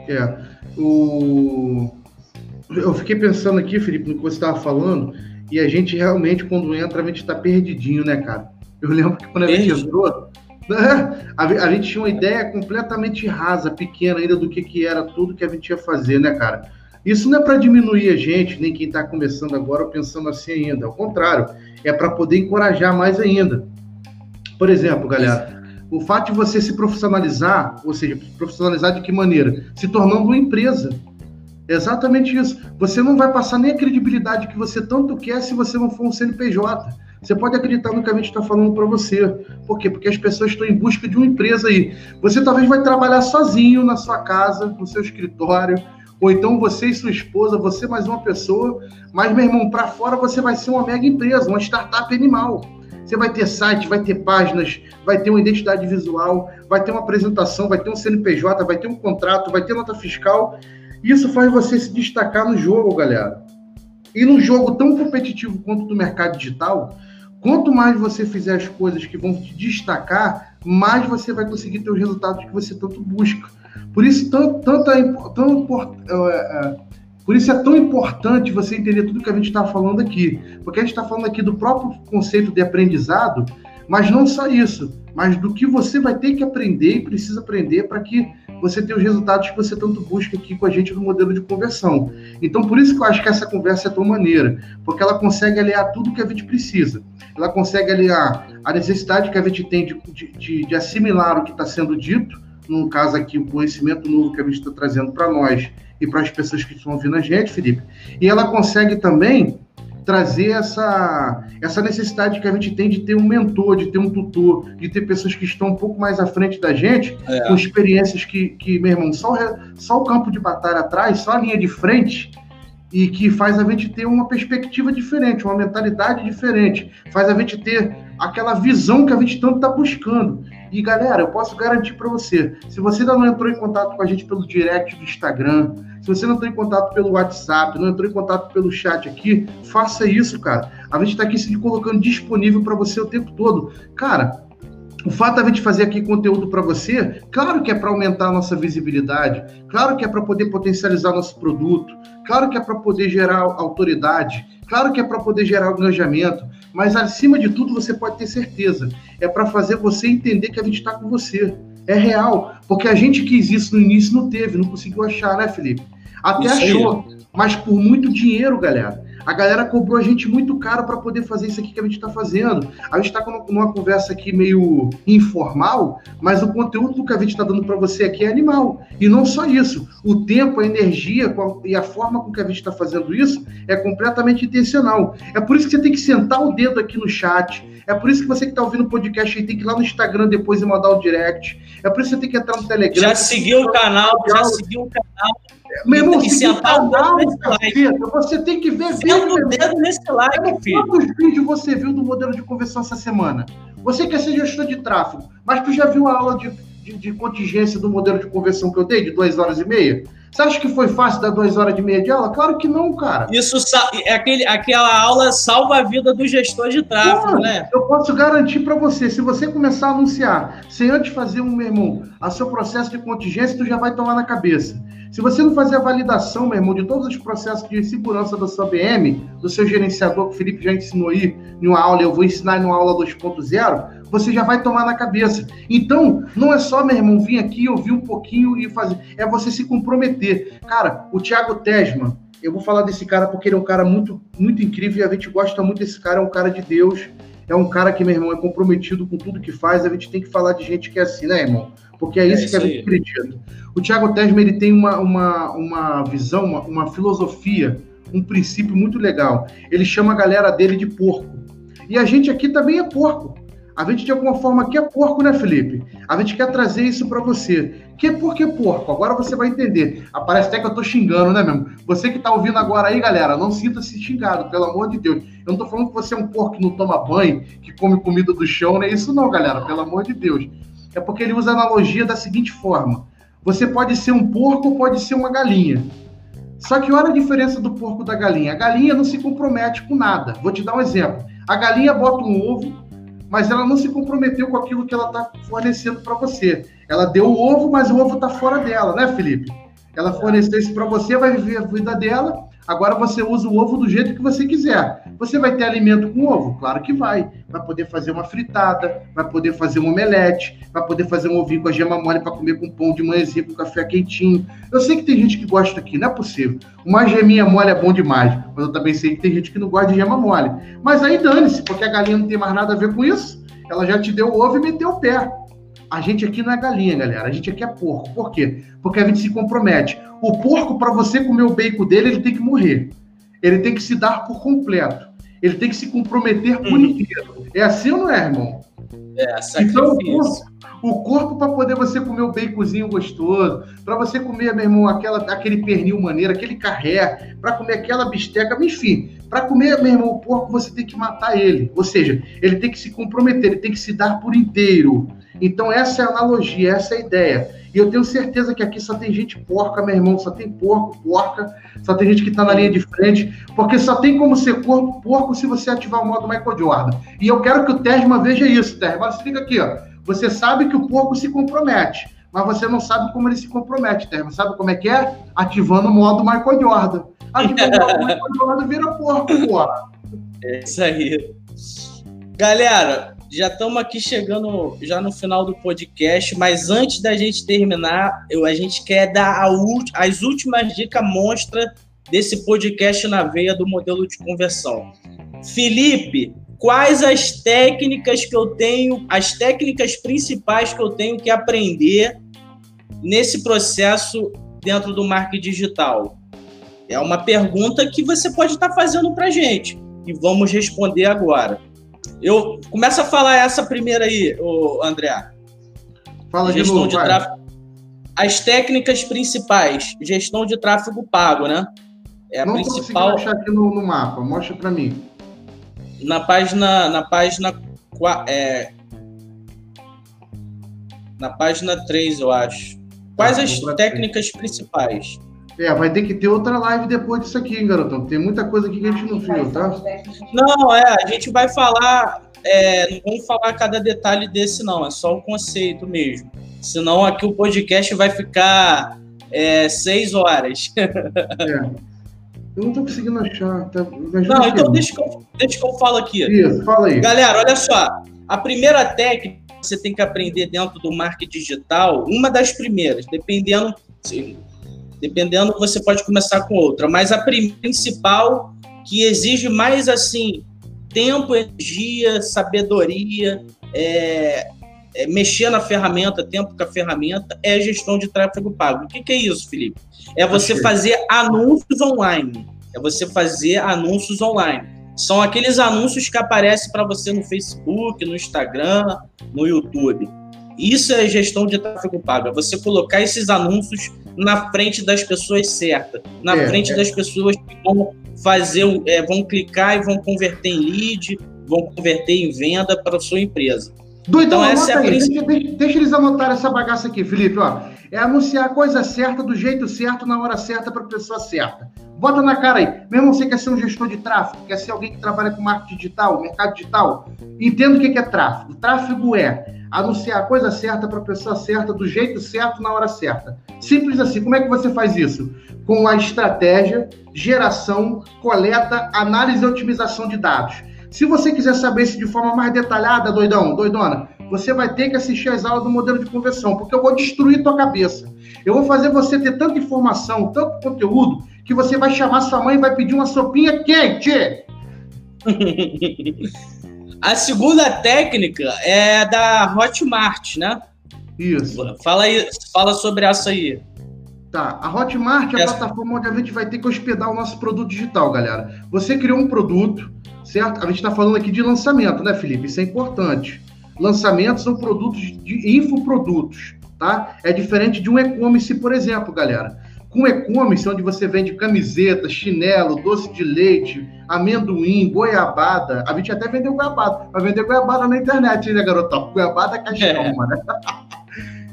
É, o, eu fiquei pensando aqui, Felipe, no que você estava falando, e a gente realmente, quando entra, a gente está perdidinho, né, cara? Eu lembro que quando a gente entrou, né, a, a, gente tinha uma ideia completamente rasa, pequena ainda do que, que era tudo que a gente ia fazer, né, cara? Isso não é para diminuir a gente, nem quem está começando agora ou pensando assim ainda. Ao contrário, é para poder encorajar mais ainda. Por exemplo, galera, o fato de você se profissionalizar, ou seja, profissionalizar de que maneira? Se tornando uma empresa. Exatamente isso. Você não vai passar nem a credibilidade que você tanto quer se você não for um CNPJ. Você pode acreditar no que a gente está falando para você. Por quê? Porque as pessoas estão em busca de uma empresa aí. Você talvez vai trabalhar sozinho na sua casa, no seu escritório, ou então você e sua esposa, você mais uma pessoa, mas, meu irmão, para fora você vai ser uma mega empresa, uma startup animal. Você vai ter site, vai ter páginas, vai ter uma identidade visual, vai ter uma apresentação, vai ter um CNPJ, vai ter um contrato, vai ter nota fiscal isso faz você se destacar no jogo, galera. E num jogo tão competitivo quanto do mercado digital, quanto mais você fizer as coisas que vão te destacar, mais você vai conseguir ter os resultados que você tanto busca. Por isso, tanto, tanto, tão, é, é, Por isso é tão importante você entender tudo que a gente está falando aqui. Porque a gente está falando aqui do próprio conceito de aprendizado, mas não só isso, mas do que você vai ter que aprender e precisa aprender para que você tenha os resultados que você tanto busca aqui com a gente no modelo de conversão. Então, por isso que eu acho que essa conversa é tão maneira, porque ela consegue aliar tudo que a gente precisa. Ela consegue aliar a necessidade que a gente tem de, de, de assimilar o que está sendo dito, no caso aqui, o conhecimento novo que a gente está trazendo para nós e para as pessoas que estão ouvindo a gente, Felipe. E ela consegue também trazer essa, essa necessidade que a gente tem de ter um mentor, de ter um tutor, de ter pessoas que estão um pouco mais à frente da gente, é. com experiências que, que, meu irmão, só, só o campo de batalha atrás, só a linha de frente, e que faz a gente ter uma perspectiva diferente, uma mentalidade diferente, faz a gente ter aquela visão que a gente tanto está buscando. E galera, eu posso garantir para você, se você ainda não entrou em contato com a gente pelo direct do Instagram, se você não entrou em contato pelo WhatsApp, não entrou em contato pelo chat aqui, faça isso, cara. A gente está aqui se colocando disponível para você o tempo todo. Cara, o fato gente fazer aqui conteúdo para você, claro que é para aumentar a nossa visibilidade, claro que é para poder potencializar nosso produto, claro que é para poder gerar autoridade, claro que é para poder gerar engajamento, mas acima de tudo você pode ter certeza, é para fazer você entender que a gente está com você. É real, porque a gente quis isso no início não teve, não conseguiu achar, né, Felipe? Até isso achou, mas por muito dinheiro, galera. A galera cobrou a gente muito caro para poder fazer isso aqui que a gente está fazendo. A gente está com uma conversa aqui meio informal, mas o conteúdo que a gente está dando para você aqui é animal. E não só isso. O tempo, a energia e a forma com que a gente está fazendo isso é completamente intencional. É por isso que você tem que sentar o dedo aqui no chat. É por isso que você que está ouvindo o podcast aí tem que ir lá no Instagram depois e mandar o direct. É por isso que você tem que entrar no Telegram. Já seguiu o canal, já seguiu o canal. Meu irmão, e sentar o dedo nesse like. Você tem que ver Senta o dedo nesse like, filho. Quantos vídeos você viu do modelo de conversão essa semana? Você quer ser gestor de tráfego, mas tu já viu a aula de, de, de contingência do modelo de conversão que eu dei, de duas horas e meia? Você acha que foi fácil dar duas horas de meia de aula? Claro que não, cara. Isso é aquele, aquela aula salva a vida do gestor de tráfego, né? Eu posso garantir para você, se você começar a anunciar sem antes fazer um, meu irmão, a seu processo de contingência, tu já vai tomar na cabeça. Se você não fazer a validação, meu irmão, de todos os processos de segurança da sua BM, do seu gerenciador, que o Felipe já ensinou aí em uma aula, eu vou ensinar em uma aula 2.0, você já vai tomar na cabeça. Então, não é só, meu irmão, vir aqui, ouvir um pouquinho e fazer. É você se comprometer. Cara, o Thiago Tesman, eu vou falar desse cara porque ele é um cara muito, muito incrível e a gente gosta muito desse cara, é um cara de Deus. É um cara que, meu irmão, é comprometido com tudo que faz. A gente tem que falar de gente que é assim, né, irmão? Porque é isso, é isso que a gente acredita. O Thiago Tesma ele tem uma, uma, uma visão, uma, uma filosofia, um princípio muito legal. Ele chama a galera dele de porco. E a gente aqui também é porco. A gente, de alguma forma, é porco, né, Felipe? A gente quer trazer isso para você. Que por que porco? Agora você vai entender. Parece até que eu tô xingando, né, mesmo? Você que tá ouvindo agora aí, galera, não sinta-se xingado, pelo amor de Deus. Eu não tô falando que você é um porco que não toma banho, que come comida do chão, né? Isso não, galera, pelo amor de Deus. É porque ele usa a analogia da seguinte forma: você pode ser um porco ou pode ser uma galinha. Só que olha a diferença do porco da galinha. A galinha não se compromete com nada. Vou te dar um exemplo. A galinha bota um ovo, mas ela não se comprometeu com aquilo que ela está fornecendo para você. Ela deu o ovo, mas o ovo está fora dela, né, Felipe? Ela forneceu isso para você, vai viver a vida dela. Agora você usa o ovo do jeito que você quiser. Você vai ter alimento com ovo? Claro que vai. Vai poder fazer uma fritada, vai poder fazer um omelete, vai poder fazer um ovinho com a gema mole para comer com pão de manhãzinha, com café quentinho. Eu sei que tem gente que gosta aqui, não é possível. Uma geminha mole é bom demais, mas eu também sei que tem gente que não gosta de gema mole. Mas aí dane-se, porque a galinha não tem mais nada a ver com isso. Ela já te deu o ovo e meteu o pé. A gente aqui não é galinha, galera. A gente aqui é porco. Por quê? Porque a gente se compromete. O porco, para você comer o bacon dele, ele tem que morrer. Ele tem que se dar por completo. Ele tem que se comprometer por uhum. inteiro. É assim ou não é, irmão? É, então, o corpo, o corpo para poder você comer o baconzinho gostoso, para você comer, meu irmão, aquela, aquele pernil maneiro, aquele carré, para comer aquela bisteca, enfim, para comer, meu irmão, o porco você tem que matar ele. Ou seja, ele tem que se comprometer, ele tem que se dar por inteiro. Então, essa é a analogia, essa é a ideia. E eu tenho certeza que aqui só tem gente porca, meu irmão, só tem porco, porca, só tem gente que está na linha de frente, porque só tem como ser corpo porco se você ativar o modo Michael Jordan. E eu quero que o Tesma veja isso, Tesma. Você fica aqui, ó. Você sabe que o porco se compromete, mas você não sabe como ele se compromete, Tesma. Sabe como é que é? Ativando o modo Michael Jordan. Advogado vira porco, porra. É isso aí. Galera, já estamos aqui chegando já no final do podcast, mas antes da gente terminar, eu, a gente quer dar as últimas dicas monstra desse podcast na veia do modelo de conversão. Felipe, quais as técnicas que eu tenho, as técnicas principais que eu tenho que aprender nesse processo dentro do marketing digital? É uma pergunta que você pode estar fazendo para gente e vamos responder agora. Eu começa a falar essa primeira aí, o André. Fala gestão de, novo, de tráfego. As técnicas principais, gestão de tráfego pago, né? É a Não principal. achar aqui no, no mapa. Mostra para mim. Na página, na página é, na página 3, eu acho. Quais ah, as técnicas principais? É, vai ter que ter outra live depois disso aqui, hein, garotão? Tem muita coisa aqui que a gente não viu, tá? Não, é, a gente vai falar. É, não vamos falar cada detalhe desse, não. É só o conceito mesmo. Senão aqui o podcast vai ficar é, seis horas. é. Eu não tô conseguindo achar. Tá? Não, então deixa que, eu, deixa que eu falo aqui. Isso, fala aí. Galera, olha só. A primeira técnica que você tem que aprender dentro do marketing digital, uma das primeiras, dependendo Dependendo, você pode começar com outra. Mas a principal, que exige mais assim tempo, energia, sabedoria, é, é, mexer na ferramenta, tempo com a ferramenta, é a gestão de tráfego pago. O que, que é isso, Felipe? É você fazer anúncios online. É você fazer anúncios online. São aqueles anúncios que aparecem para você no Facebook, no Instagram, no YouTube. Isso é gestão de tráfego pago. É você colocar esses anúncios na frente das pessoas certas, na é, frente é. das pessoas que vão fazer, é, vão clicar e vão converter em lead, vão converter em venda para a sua empresa. Doidão, então, essa é a aí. Deixa, deixa, deixa, eles anotar essa bagaça aqui, Felipe. Ó. É anunciar a coisa certa, do jeito certo, na hora certa, para a pessoa certa. Bota na cara aí. Mesmo você quer ser um gestor de tráfego, quer ser alguém que trabalha com marketing digital, mercado digital, entenda o que é tráfego. Tráfego é anunciar a coisa certa para a pessoa certa, do jeito certo, na hora certa. Simples assim. Como é que você faz isso? Com a estratégia, geração, coleta, análise e otimização de dados. Se você quiser saber isso de forma mais detalhada, doidão, doidona, você vai ter que assistir às aulas do modelo de conversão, porque eu vou destruir tua cabeça. Eu vou fazer você ter tanta informação, tanto conteúdo, que você vai chamar sua mãe e vai pedir uma sopinha quente. A segunda técnica é da Hotmart, né? Isso. Fala aí, fala sobre essa aí. Tá, a Hotmart é a essa... plataforma onde a gente vai ter que hospedar o nosso produto digital, galera. Você criou um produto, certo? A gente está falando aqui de lançamento, né, Felipe? Isso é importante. Lançamentos são produtos de infoprodutos, tá? É diferente de um e-commerce, por exemplo, galera. Com e-commerce, onde você vende camiseta, chinelo, doce de leite, amendoim, goiabada. A gente até vendeu goiabada. Vai vender goiabada na internet, né, garotão? Goiabada é cachorro, é. né?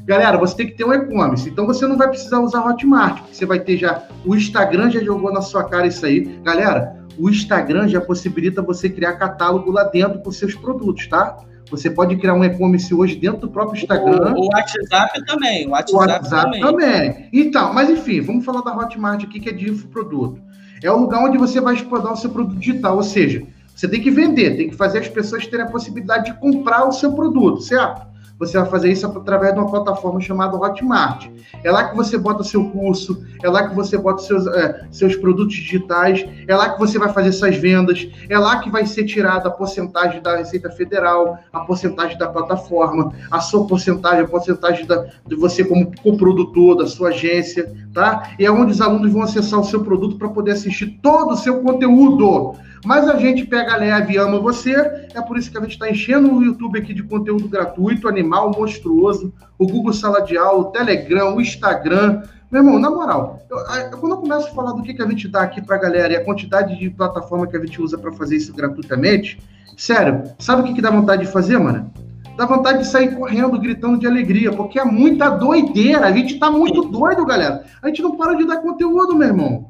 Galera, você tem que ter um e-commerce. Então você não vai precisar usar Hotmart, porque você vai ter já. O Instagram já jogou na sua cara isso aí. Galera, o Instagram já possibilita você criar catálogo lá dentro com seus produtos, tá? Você pode criar um e-commerce hoje dentro do próprio Instagram. O, o WhatsApp também. O WhatsApp, o WhatsApp também. também. Então, mas enfim, vamos falar da Hotmart aqui, que é de infoproduto. É o lugar onde você vai explorar o seu produto digital, ou seja, você tem que vender, tem que fazer as pessoas terem a possibilidade de comprar o seu produto, certo? Você vai fazer isso através de uma plataforma chamada Hotmart. É lá que você bota seu curso, é lá que você bota seus, é, seus produtos digitais, é lá que você vai fazer suas vendas, é lá que vai ser tirada a porcentagem da Receita Federal, a porcentagem da plataforma, a sua porcentagem, a porcentagem da, de você como coprodutor, da sua agência, tá? E é onde os alunos vão acessar o seu produto para poder assistir todo o seu conteúdo. Mas a gente pega leve e ama você. É por isso que a gente está enchendo o YouTube aqui de conteúdo gratuito, animal, monstruoso. O Google Sala de Aula, o Telegram, o Instagram. Meu irmão, na moral, eu, eu, quando eu começo a falar do que, que a gente dá aqui para a galera e a quantidade de plataforma que a gente usa para fazer isso gratuitamente, sério, sabe o que, que dá vontade de fazer, mano? Dá vontade de sair correndo, gritando de alegria, porque é muita doideira. A gente tá muito doido, galera. A gente não para de dar conteúdo, meu irmão.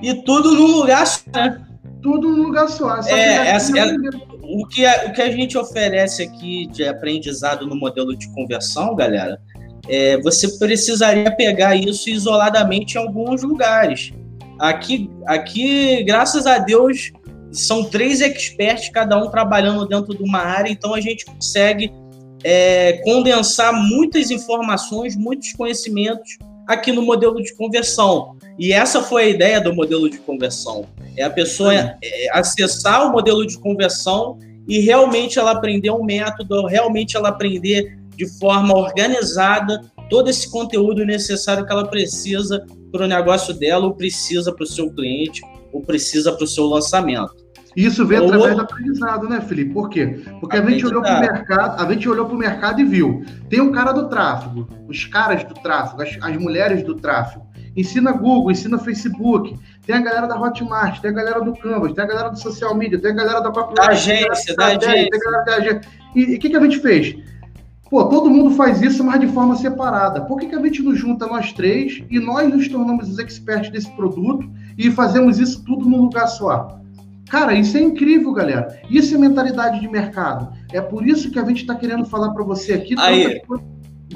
E tudo no lugar, né? Tudo num lugar só. só é, essa, é, o, que a, o que a gente oferece aqui de aprendizado no modelo de conversão, galera, é, você precisaria pegar isso isoladamente em alguns lugares. Aqui, aqui, graças a Deus, são três experts, cada um trabalhando dentro de uma área, então a gente consegue é, condensar muitas informações, muitos conhecimentos aqui no modelo de conversão. E essa foi a ideia do modelo de conversão. É a pessoa é, acessar o modelo de conversão e realmente ela aprender um método, realmente ela aprender de forma organizada todo esse conteúdo necessário que ela precisa para o negócio dela, ou precisa para o seu cliente, ou precisa para o seu lançamento. Isso veio através do aprendizado, né, Felipe? Por quê? Porque a gente olhou para o mercado, a gente olhou para o mercado e viu. Tem um cara do tráfego, os caras do tráfego, as, as mulheres do tráfego. Ensina Google, ensina Facebook. Tem a galera da Hotmart, tem a galera do Canvas, tem a galera do social media, tem a galera da Copyright. Agência, da agência. Tem a galera da agência. E o que, que a gente fez? Pô, todo mundo faz isso, mas de forma separada. Por que, que a gente nos junta nós três e nós nos tornamos os experts desse produto e fazemos isso tudo num lugar só? Cara, isso é incrível, galera. Isso é mentalidade de mercado. É por isso que a gente está querendo falar para você aqui. Aí.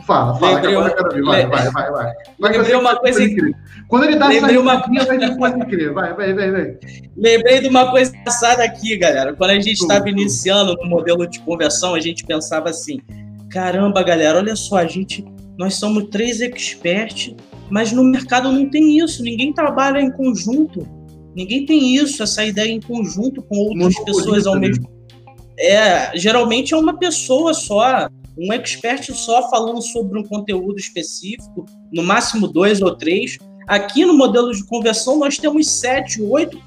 Fala, fala, lembrei ver. Vai, vai, vai, vai. vai lembrei uma coisa incrível. Quando ele dá lembrei essa uma... vai depois incrível. Vai, vai, vai, vai. Lembrei de uma coisa engraçada aqui, galera. Quando a gente estava iniciando no modelo de conversão, a gente pensava assim: caramba, galera, olha só, a gente, nós somos três experts, mas no mercado não tem isso. Ninguém trabalha em conjunto Ninguém tem isso, essa ideia em conjunto com outras pessoas ao mesmo tempo. É, geralmente é uma pessoa só, um expert só falando sobre um conteúdo específico, no máximo dois ou três. Aqui no modelo de conversão nós temos sete, oito,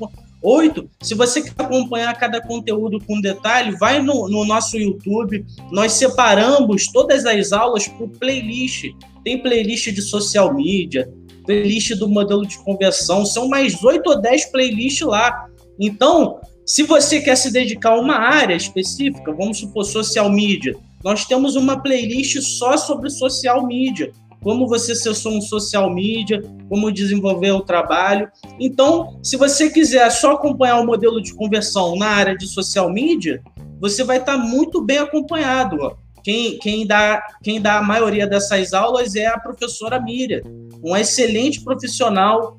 oito. Se você quer acompanhar cada conteúdo com detalhe, vai no, no nosso YouTube. Nós separamos todas as aulas por playlist. Tem playlist de social media, playlist do modelo de conversão, são mais oito ou dez playlists lá. Então, se você quer se dedicar a uma área específica, vamos supor social media, nós temos uma playlist só sobre social media, como você ser um social media, como desenvolver o trabalho. Então, se você quiser só acompanhar o modelo de conversão na área de social media, você vai estar muito bem acompanhado. Quem, quem, dá, quem dá a maioria dessas aulas é a professora Miriam, uma excelente profissional,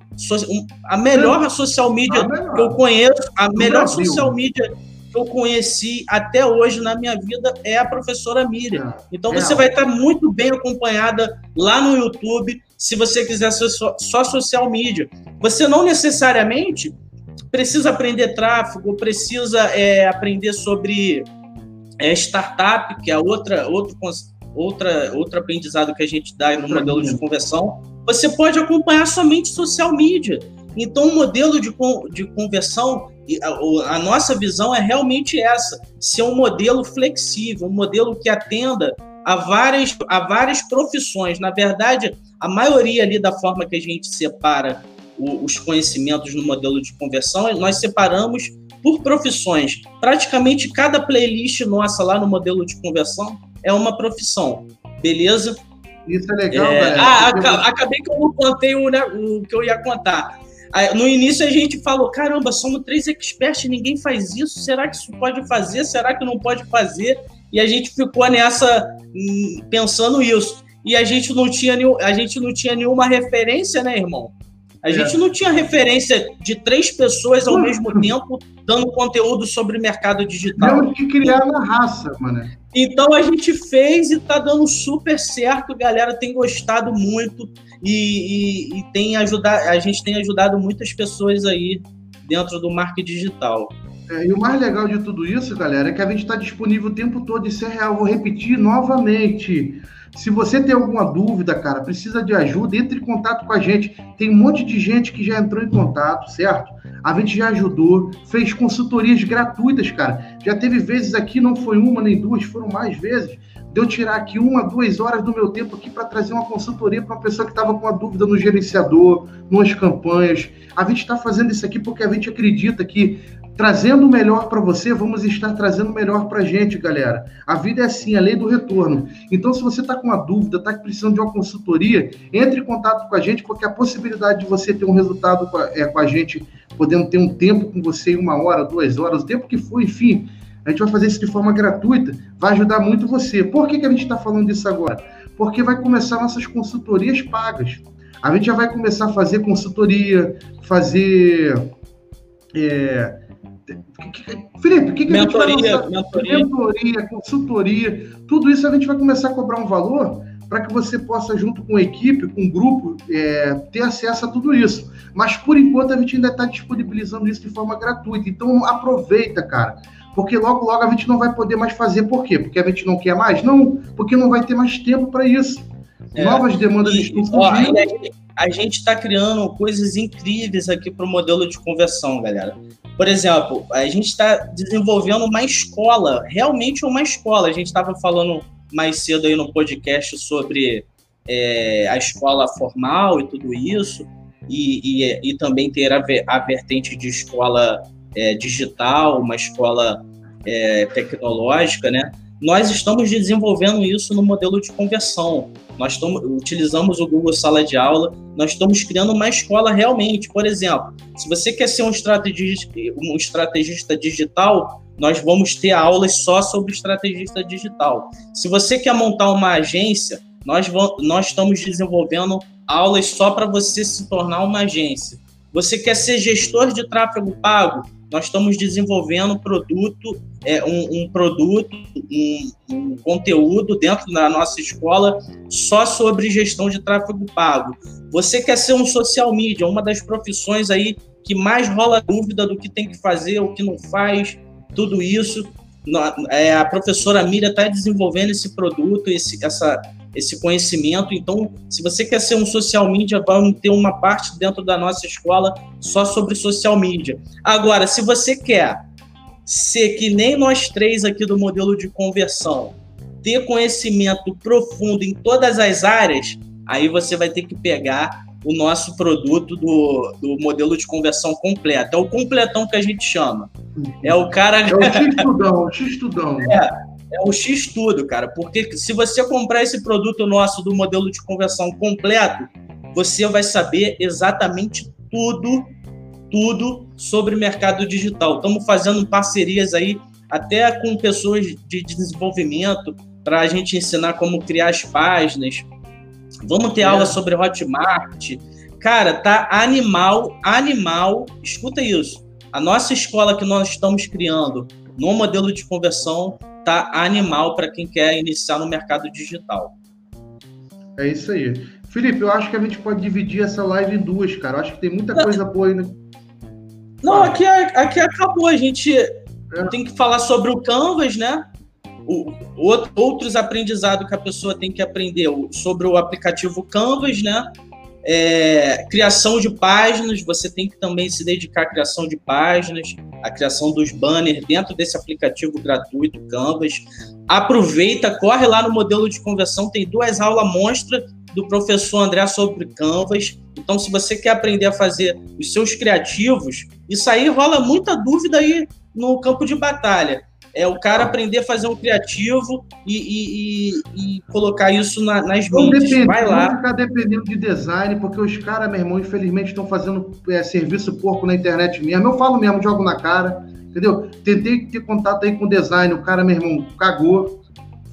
a melhor social media que eu conheço, a melhor social media que eu conheci até hoje na minha vida é a professora Miriam. É, então é. você vai estar muito bem acompanhada lá no YouTube, se você quiser ser só, só social media. Você não necessariamente precisa aprender tráfego, precisa é, aprender sobre é startup, que é outra, outro, outra, outro aprendizado que a gente dá no modelo de conversão. Você pode acompanhar somente social media. Então, o modelo de, de conversão, a, a nossa visão é realmente essa: ser um modelo flexível, um modelo que atenda a várias, a várias profissões. Na verdade, a maioria ali da forma que a gente separa o, os conhecimentos no modelo de conversão, nós separamos por profissões. Praticamente cada playlist nossa lá no modelo de conversão é uma profissão, beleza? Isso é legal, é... Ah, acabei que eu não contei o, né, o que eu ia contar. No início a gente falou, caramba, somos três experts, ninguém faz isso. Será que isso pode fazer? Será que não pode fazer? E a gente ficou nessa hum, pensando isso. E a gente não tinha, a gente não tinha nenhuma referência, né, irmão? A é. gente não tinha referência de três pessoas ao mesmo tempo dando conteúdo sobre mercado digital. Temos que criar na raça, mano. Então a gente fez e tá dando super certo, galera tem gostado muito e, e, e tem ajudado, a gente tem ajudado muitas pessoas aí dentro do marketing digital. É, e o mais legal de tudo isso, galera, é que a gente está disponível o tempo todo. Isso é real. Vou repetir novamente. Se você tem alguma dúvida, cara, precisa de ajuda, entre em contato com a gente. Tem um monte de gente que já entrou em contato, certo? A gente já ajudou, fez consultorias gratuitas, cara. Já teve vezes aqui, não foi uma nem duas, foram mais vezes, de eu tirar aqui uma, duas horas do meu tempo aqui para trazer uma consultoria para uma pessoa que estava com uma dúvida no gerenciador, nas campanhas. A gente está fazendo isso aqui porque a gente acredita que trazendo o melhor para você, vamos estar trazendo o melhor para a gente, galera. A vida é assim, a lei do retorno. Então, se você está com uma dúvida, está precisando de uma consultoria, entre em contato com a gente, porque a possibilidade de você ter um resultado com a, é, com a gente, podendo ter um tempo com você uma hora, duas horas, o tempo que for, enfim, a gente vai fazer isso de forma gratuita, vai ajudar muito você. Por que, que a gente está falando disso agora? Porque vai começar nossas consultorias pagas. A gente já vai começar a fazer consultoria, fazer. É, Felipe, o que, que mentoria, a gente vai mentoria. mentoria, consultoria, tudo isso a gente vai começar a cobrar um valor para que você possa, junto com a equipe, com o grupo, é, ter acesso a tudo isso. Mas por enquanto a gente ainda está disponibilizando isso de forma gratuita. Então aproveita, cara. Porque logo, logo a gente não vai poder mais fazer. Por quê? Porque a gente não quer mais? Não, porque não vai ter mais tempo para isso. É, Novas demandas e, estão surgindo. A gente está criando coisas incríveis aqui para o modelo de conversão, galera. Por exemplo, a gente está desenvolvendo uma escola, realmente uma escola. A gente estava falando mais cedo aí no podcast sobre é, a escola formal e tudo isso, e, e, e também ter a, a, vertente de escola é, digital, uma escola é, tecnológica, né? Nós estamos desenvolvendo isso no modelo de conversão. Nós estamos, utilizamos o Google Sala de Aula, nós estamos criando uma escola realmente. Por exemplo, se você quer ser um estrategista, um estrategista digital, nós vamos ter aulas só sobre estrategista digital. Se você quer montar uma agência, nós, vamos, nós estamos desenvolvendo aulas só para você se tornar uma agência. Você quer ser gestor de tráfego pago? Nós estamos desenvolvendo produto, é, um, um produto, um, um, conteúdo dentro da nossa escola só sobre gestão de tráfego pago. Você quer ser um social media, uma das profissões aí que mais rola dúvida do que tem que fazer, o que não faz, tudo isso. É, a professora Miriam está desenvolvendo esse produto, esse, essa, esse conhecimento. Então, se você quer ser um social media, vamos ter uma parte dentro da nossa escola só sobre social media. Agora, se você quer ser que nem nós três aqui do modelo de conversão, ter conhecimento profundo em todas as áreas, aí você vai ter que pegar o nosso produto do, do modelo de conversão completo. É o completão que a gente chama. É o cara. É o X-Tudão, o X-Tudão. É, é o X-Tudo, cara. Porque se você comprar esse produto nosso do modelo de conversão completo, você vai saber exatamente tudo, tudo sobre mercado digital. Estamos fazendo parcerias aí até com pessoas de desenvolvimento para a gente ensinar como criar as páginas, Vamos ter é. aula sobre Hotmart. Cara, tá animal, animal. Escuta isso. A nossa escola que nós estamos criando no modelo de conversão tá animal para quem quer iniciar no mercado digital. É isso aí. Felipe, eu acho que a gente pode dividir essa live em duas, cara. Eu acho que tem muita coisa boa aí. Né? Não, aqui, é, aqui acabou. A gente é. tem que falar sobre o Canvas, né? o, outros aprendizados que a pessoa tem que aprender sobre o aplicativo Canvas, né? É, criação de páginas, você tem que também se dedicar à criação de páginas, à criação dos banners dentro desse aplicativo gratuito Canvas. Aproveita, corre lá no modelo de conversão, tem duas aulas monstra do professor André sobre Canvas. Então, se você quer aprender a fazer os seus criativos, isso aí rola muita dúvida aí no campo de batalha. É o cara aprender a fazer um criativo e, e, e, e colocar isso na, nas não mídias. Vai lá. Não ficar dependendo de design, porque os caras, meu irmão, infelizmente estão fazendo é, serviço porco na internet mesmo. Eu falo mesmo, jogo na cara, entendeu? Tentei ter contato aí com design, o cara, meu irmão, cagou,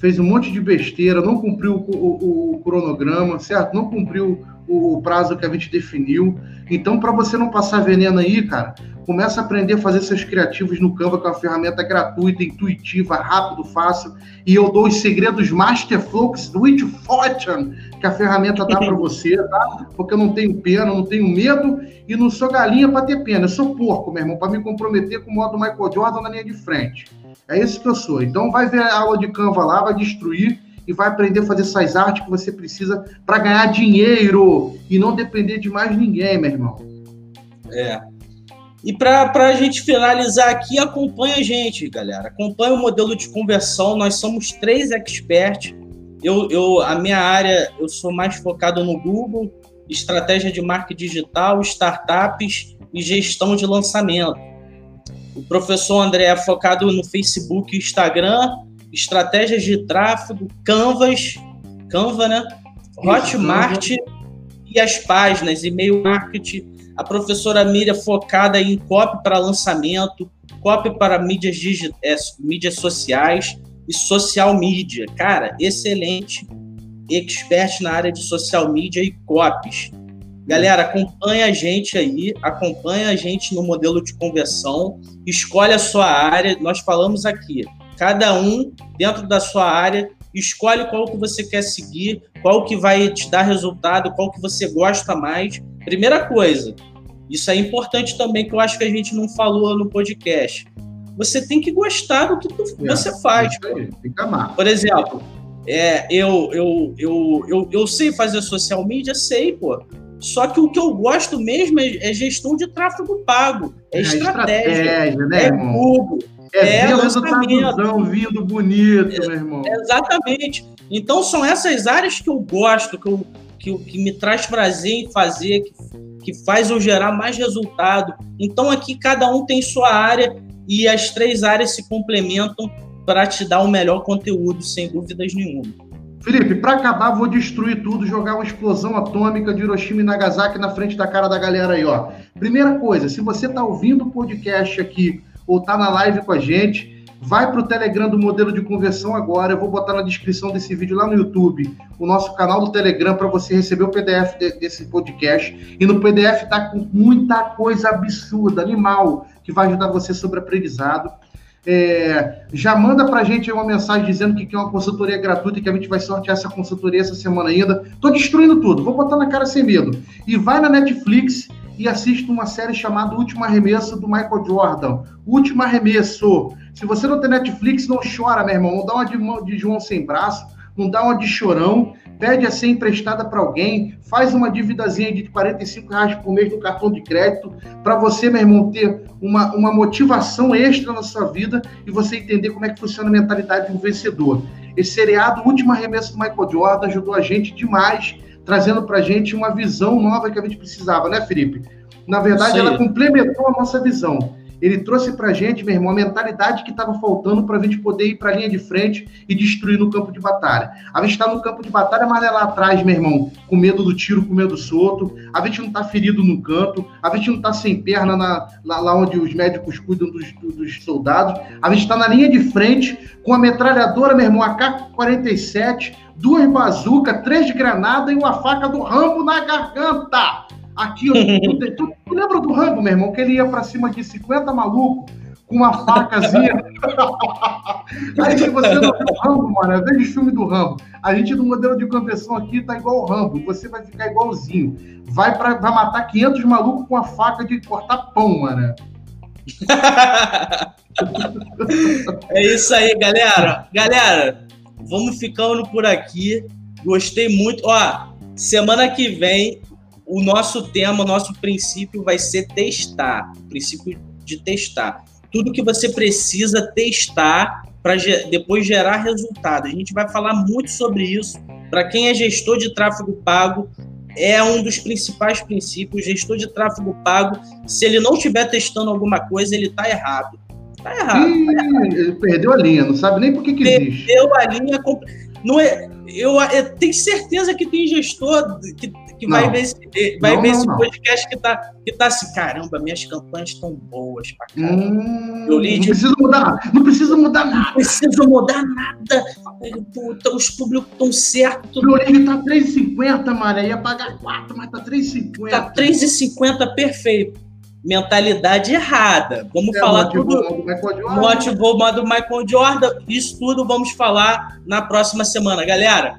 fez um monte de besteira, não cumpriu o, o, o cronograma, certo? Não cumpriu o, o prazo que a gente definiu. Então, para você não passar veneno aí, cara, começa a aprender a fazer seus criativos no Canva, que é uma ferramenta gratuita, intuitiva, rápido, fácil. E eu dou os segredos Masterflux It Fortune, que a ferramenta dá para você, tá? Porque eu não tenho pena, não tenho medo e não sou galinha para ter pena. Eu sou porco, meu irmão, para me comprometer com o modo Michael Jordan na linha de frente. É isso que eu sou. Então, vai ver a aula de Canva lá, vai destruir e vai aprender a fazer essas artes que você precisa para ganhar dinheiro e não depender de mais ninguém, meu irmão. É. E para a gente finalizar aqui, acompanha a gente, galera. Acompanha o modelo de conversão. Nós somos três experts. Eu, eu, a minha área, eu sou mais focado no Google, estratégia de marketing digital, startups e gestão de lançamento. O professor André é focado no Facebook e Instagram estratégias de tráfego, Canvas, Canva, né? Hotmart e as páginas, e-mail marketing. A professora Miriam focada em copy para lançamento, copy para mídias, é, mídias sociais e social media. Cara, excelente expert na área de social media e copies. Galera, acompanha a gente aí, acompanha a gente no modelo de conversão, escolhe a sua área. Nós falamos aqui, cada um dentro da sua área escolhe qual que você quer seguir, qual que vai te dar resultado, qual que você gosta mais. Primeira coisa, isso é importante também que eu acho que a gente não falou no podcast. Você tem que gostar do que tu, é, você faz. Por exemplo, é, eu, eu, eu, eu, eu sei fazer social media, sei, pô. Só que o que eu gosto mesmo é, é gestão de tráfego pago, é, é estratégia, estratégia né, é Google, é, é resultado vindo bonito, meu irmão. Exatamente. Então são essas áreas que eu gosto, que, eu, que, que me traz prazer em fazer, que, que faz eu gerar mais resultado. Então aqui cada um tem sua área e as três áreas se complementam para te dar o melhor conteúdo, sem dúvidas nenhuma. Felipe, para acabar, vou destruir tudo, jogar uma explosão atômica de Hiroshima e Nagasaki na frente da cara da galera aí, ó. Primeira coisa, se você está ouvindo o podcast aqui ou está na live com a gente, vai para o Telegram do modelo de conversão agora. Eu vou botar na descrição desse vídeo lá no YouTube o nosso canal do Telegram para você receber o PDF de, desse podcast. E no PDF tá com muita coisa absurda, animal, que vai ajudar você sobre aprendizado. É, já manda para a gente uma mensagem dizendo que quer uma consultoria gratuita e que a gente vai sortear essa consultoria essa semana ainda. Tô destruindo tudo, vou botar na cara sem medo. E vai na Netflix e assiste uma série chamada Último Arremesso do Michael Jordan. Último Arremesso. Se você não tem Netflix, não chora, meu irmão. Não dá uma de, de João sem braço, não dá uma de chorão pede a ser emprestada para alguém, faz uma dívidazinha de 45 reais por mês no cartão de crédito, para você, meu irmão, ter uma, uma motivação extra na sua vida e você entender como é que funciona a mentalidade de um vencedor. Esse seriado, Última Arremesso do Michael Jordan, ajudou a gente demais, trazendo para a gente uma visão nova que a gente precisava, né, Felipe? Na verdade, ela complementou a nossa visão. Ele trouxe para a gente, meu irmão, a mentalidade que estava faltando para a gente poder ir para a linha de frente e destruir no campo de batalha. A gente está no campo de batalha, mas é lá atrás, meu irmão, com medo do tiro, com medo do solto. A gente não está ferido no canto. A gente não está sem perna na, lá, lá, onde os médicos cuidam dos, dos soldados. A gente está na linha de frente com a metralhadora, meu irmão, AK-47, duas bazucas, três granadas e uma faca do Rambo na garganta. Aqui, tu, tu, tu, lembra do Rambo, meu irmão? Que ele ia pra cima de 50 malucos com uma facazinha. Aí, se você não viu o Rambo, mano, veja o filme do Rambo. A gente, no modelo de conversão aqui, tá igual o Rambo. Você vai ficar igualzinho. Vai, pra, vai matar 500 malucos com a faca de cortar pão, mano. é isso aí, galera. Galera, vamos ficando por aqui. Gostei muito. Ó, semana que vem o nosso tema, o nosso princípio vai ser testar, o princípio de testar. Tudo que você precisa testar para depois gerar resultado. A gente vai falar muito sobre isso. Para quem é gestor de tráfego pago, é um dos principais princípios. Gestor de tráfego pago, se ele não estiver testando alguma coisa, ele está errado. Está errado, tá errado. Ele perdeu a linha, não sabe nem por que, que perdeu existe. Perdeu a linha. Não é, eu, eu tenho certeza que tem gestor que que não. vai ver esse, vai não, ver não, esse podcast que tá, que tá assim, caramba, minhas campanhas estão boas pra caramba. Hum, eu li, não precisa mudar, não precisa mudar nada. Não precisa mudar nada. Puta, os públicos estão certos. Meu livro tá 3,50, Maré. Ia pagar 4, mas tá 3,50. Tá 3,50, perfeito. Mentalidade errada. Vamos é, falar tudo. Motivou o modo Michael Jordan. Isso tudo vamos falar na próxima semana, galera.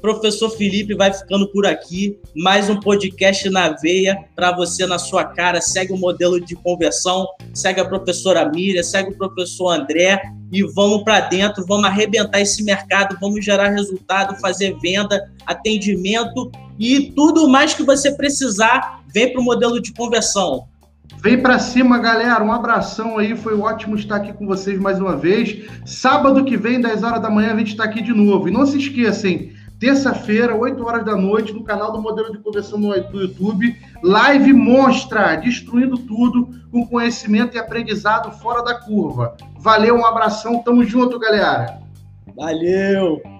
Professor Felipe vai ficando por aqui. Mais um podcast na veia para você na sua cara. Segue o modelo de conversão, segue a professora Miriam, segue o professor André e vamos para dentro, vamos arrebentar esse mercado, vamos gerar resultado, fazer venda, atendimento e tudo mais que você precisar, vem para o modelo de conversão. Vem para cima, galera. Um abração aí. Foi ótimo estar aqui com vocês mais uma vez. Sábado que vem, 10 horas da manhã, a gente está aqui de novo. E não se esqueçam, terça-feira, 8 horas da noite, no canal do Modelo de Conversão no YouTube. Live monstra, destruindo tudo com conhecimento e aprendizado fora da curva. Valeu, um abração, tamo junto, galera. Valeu!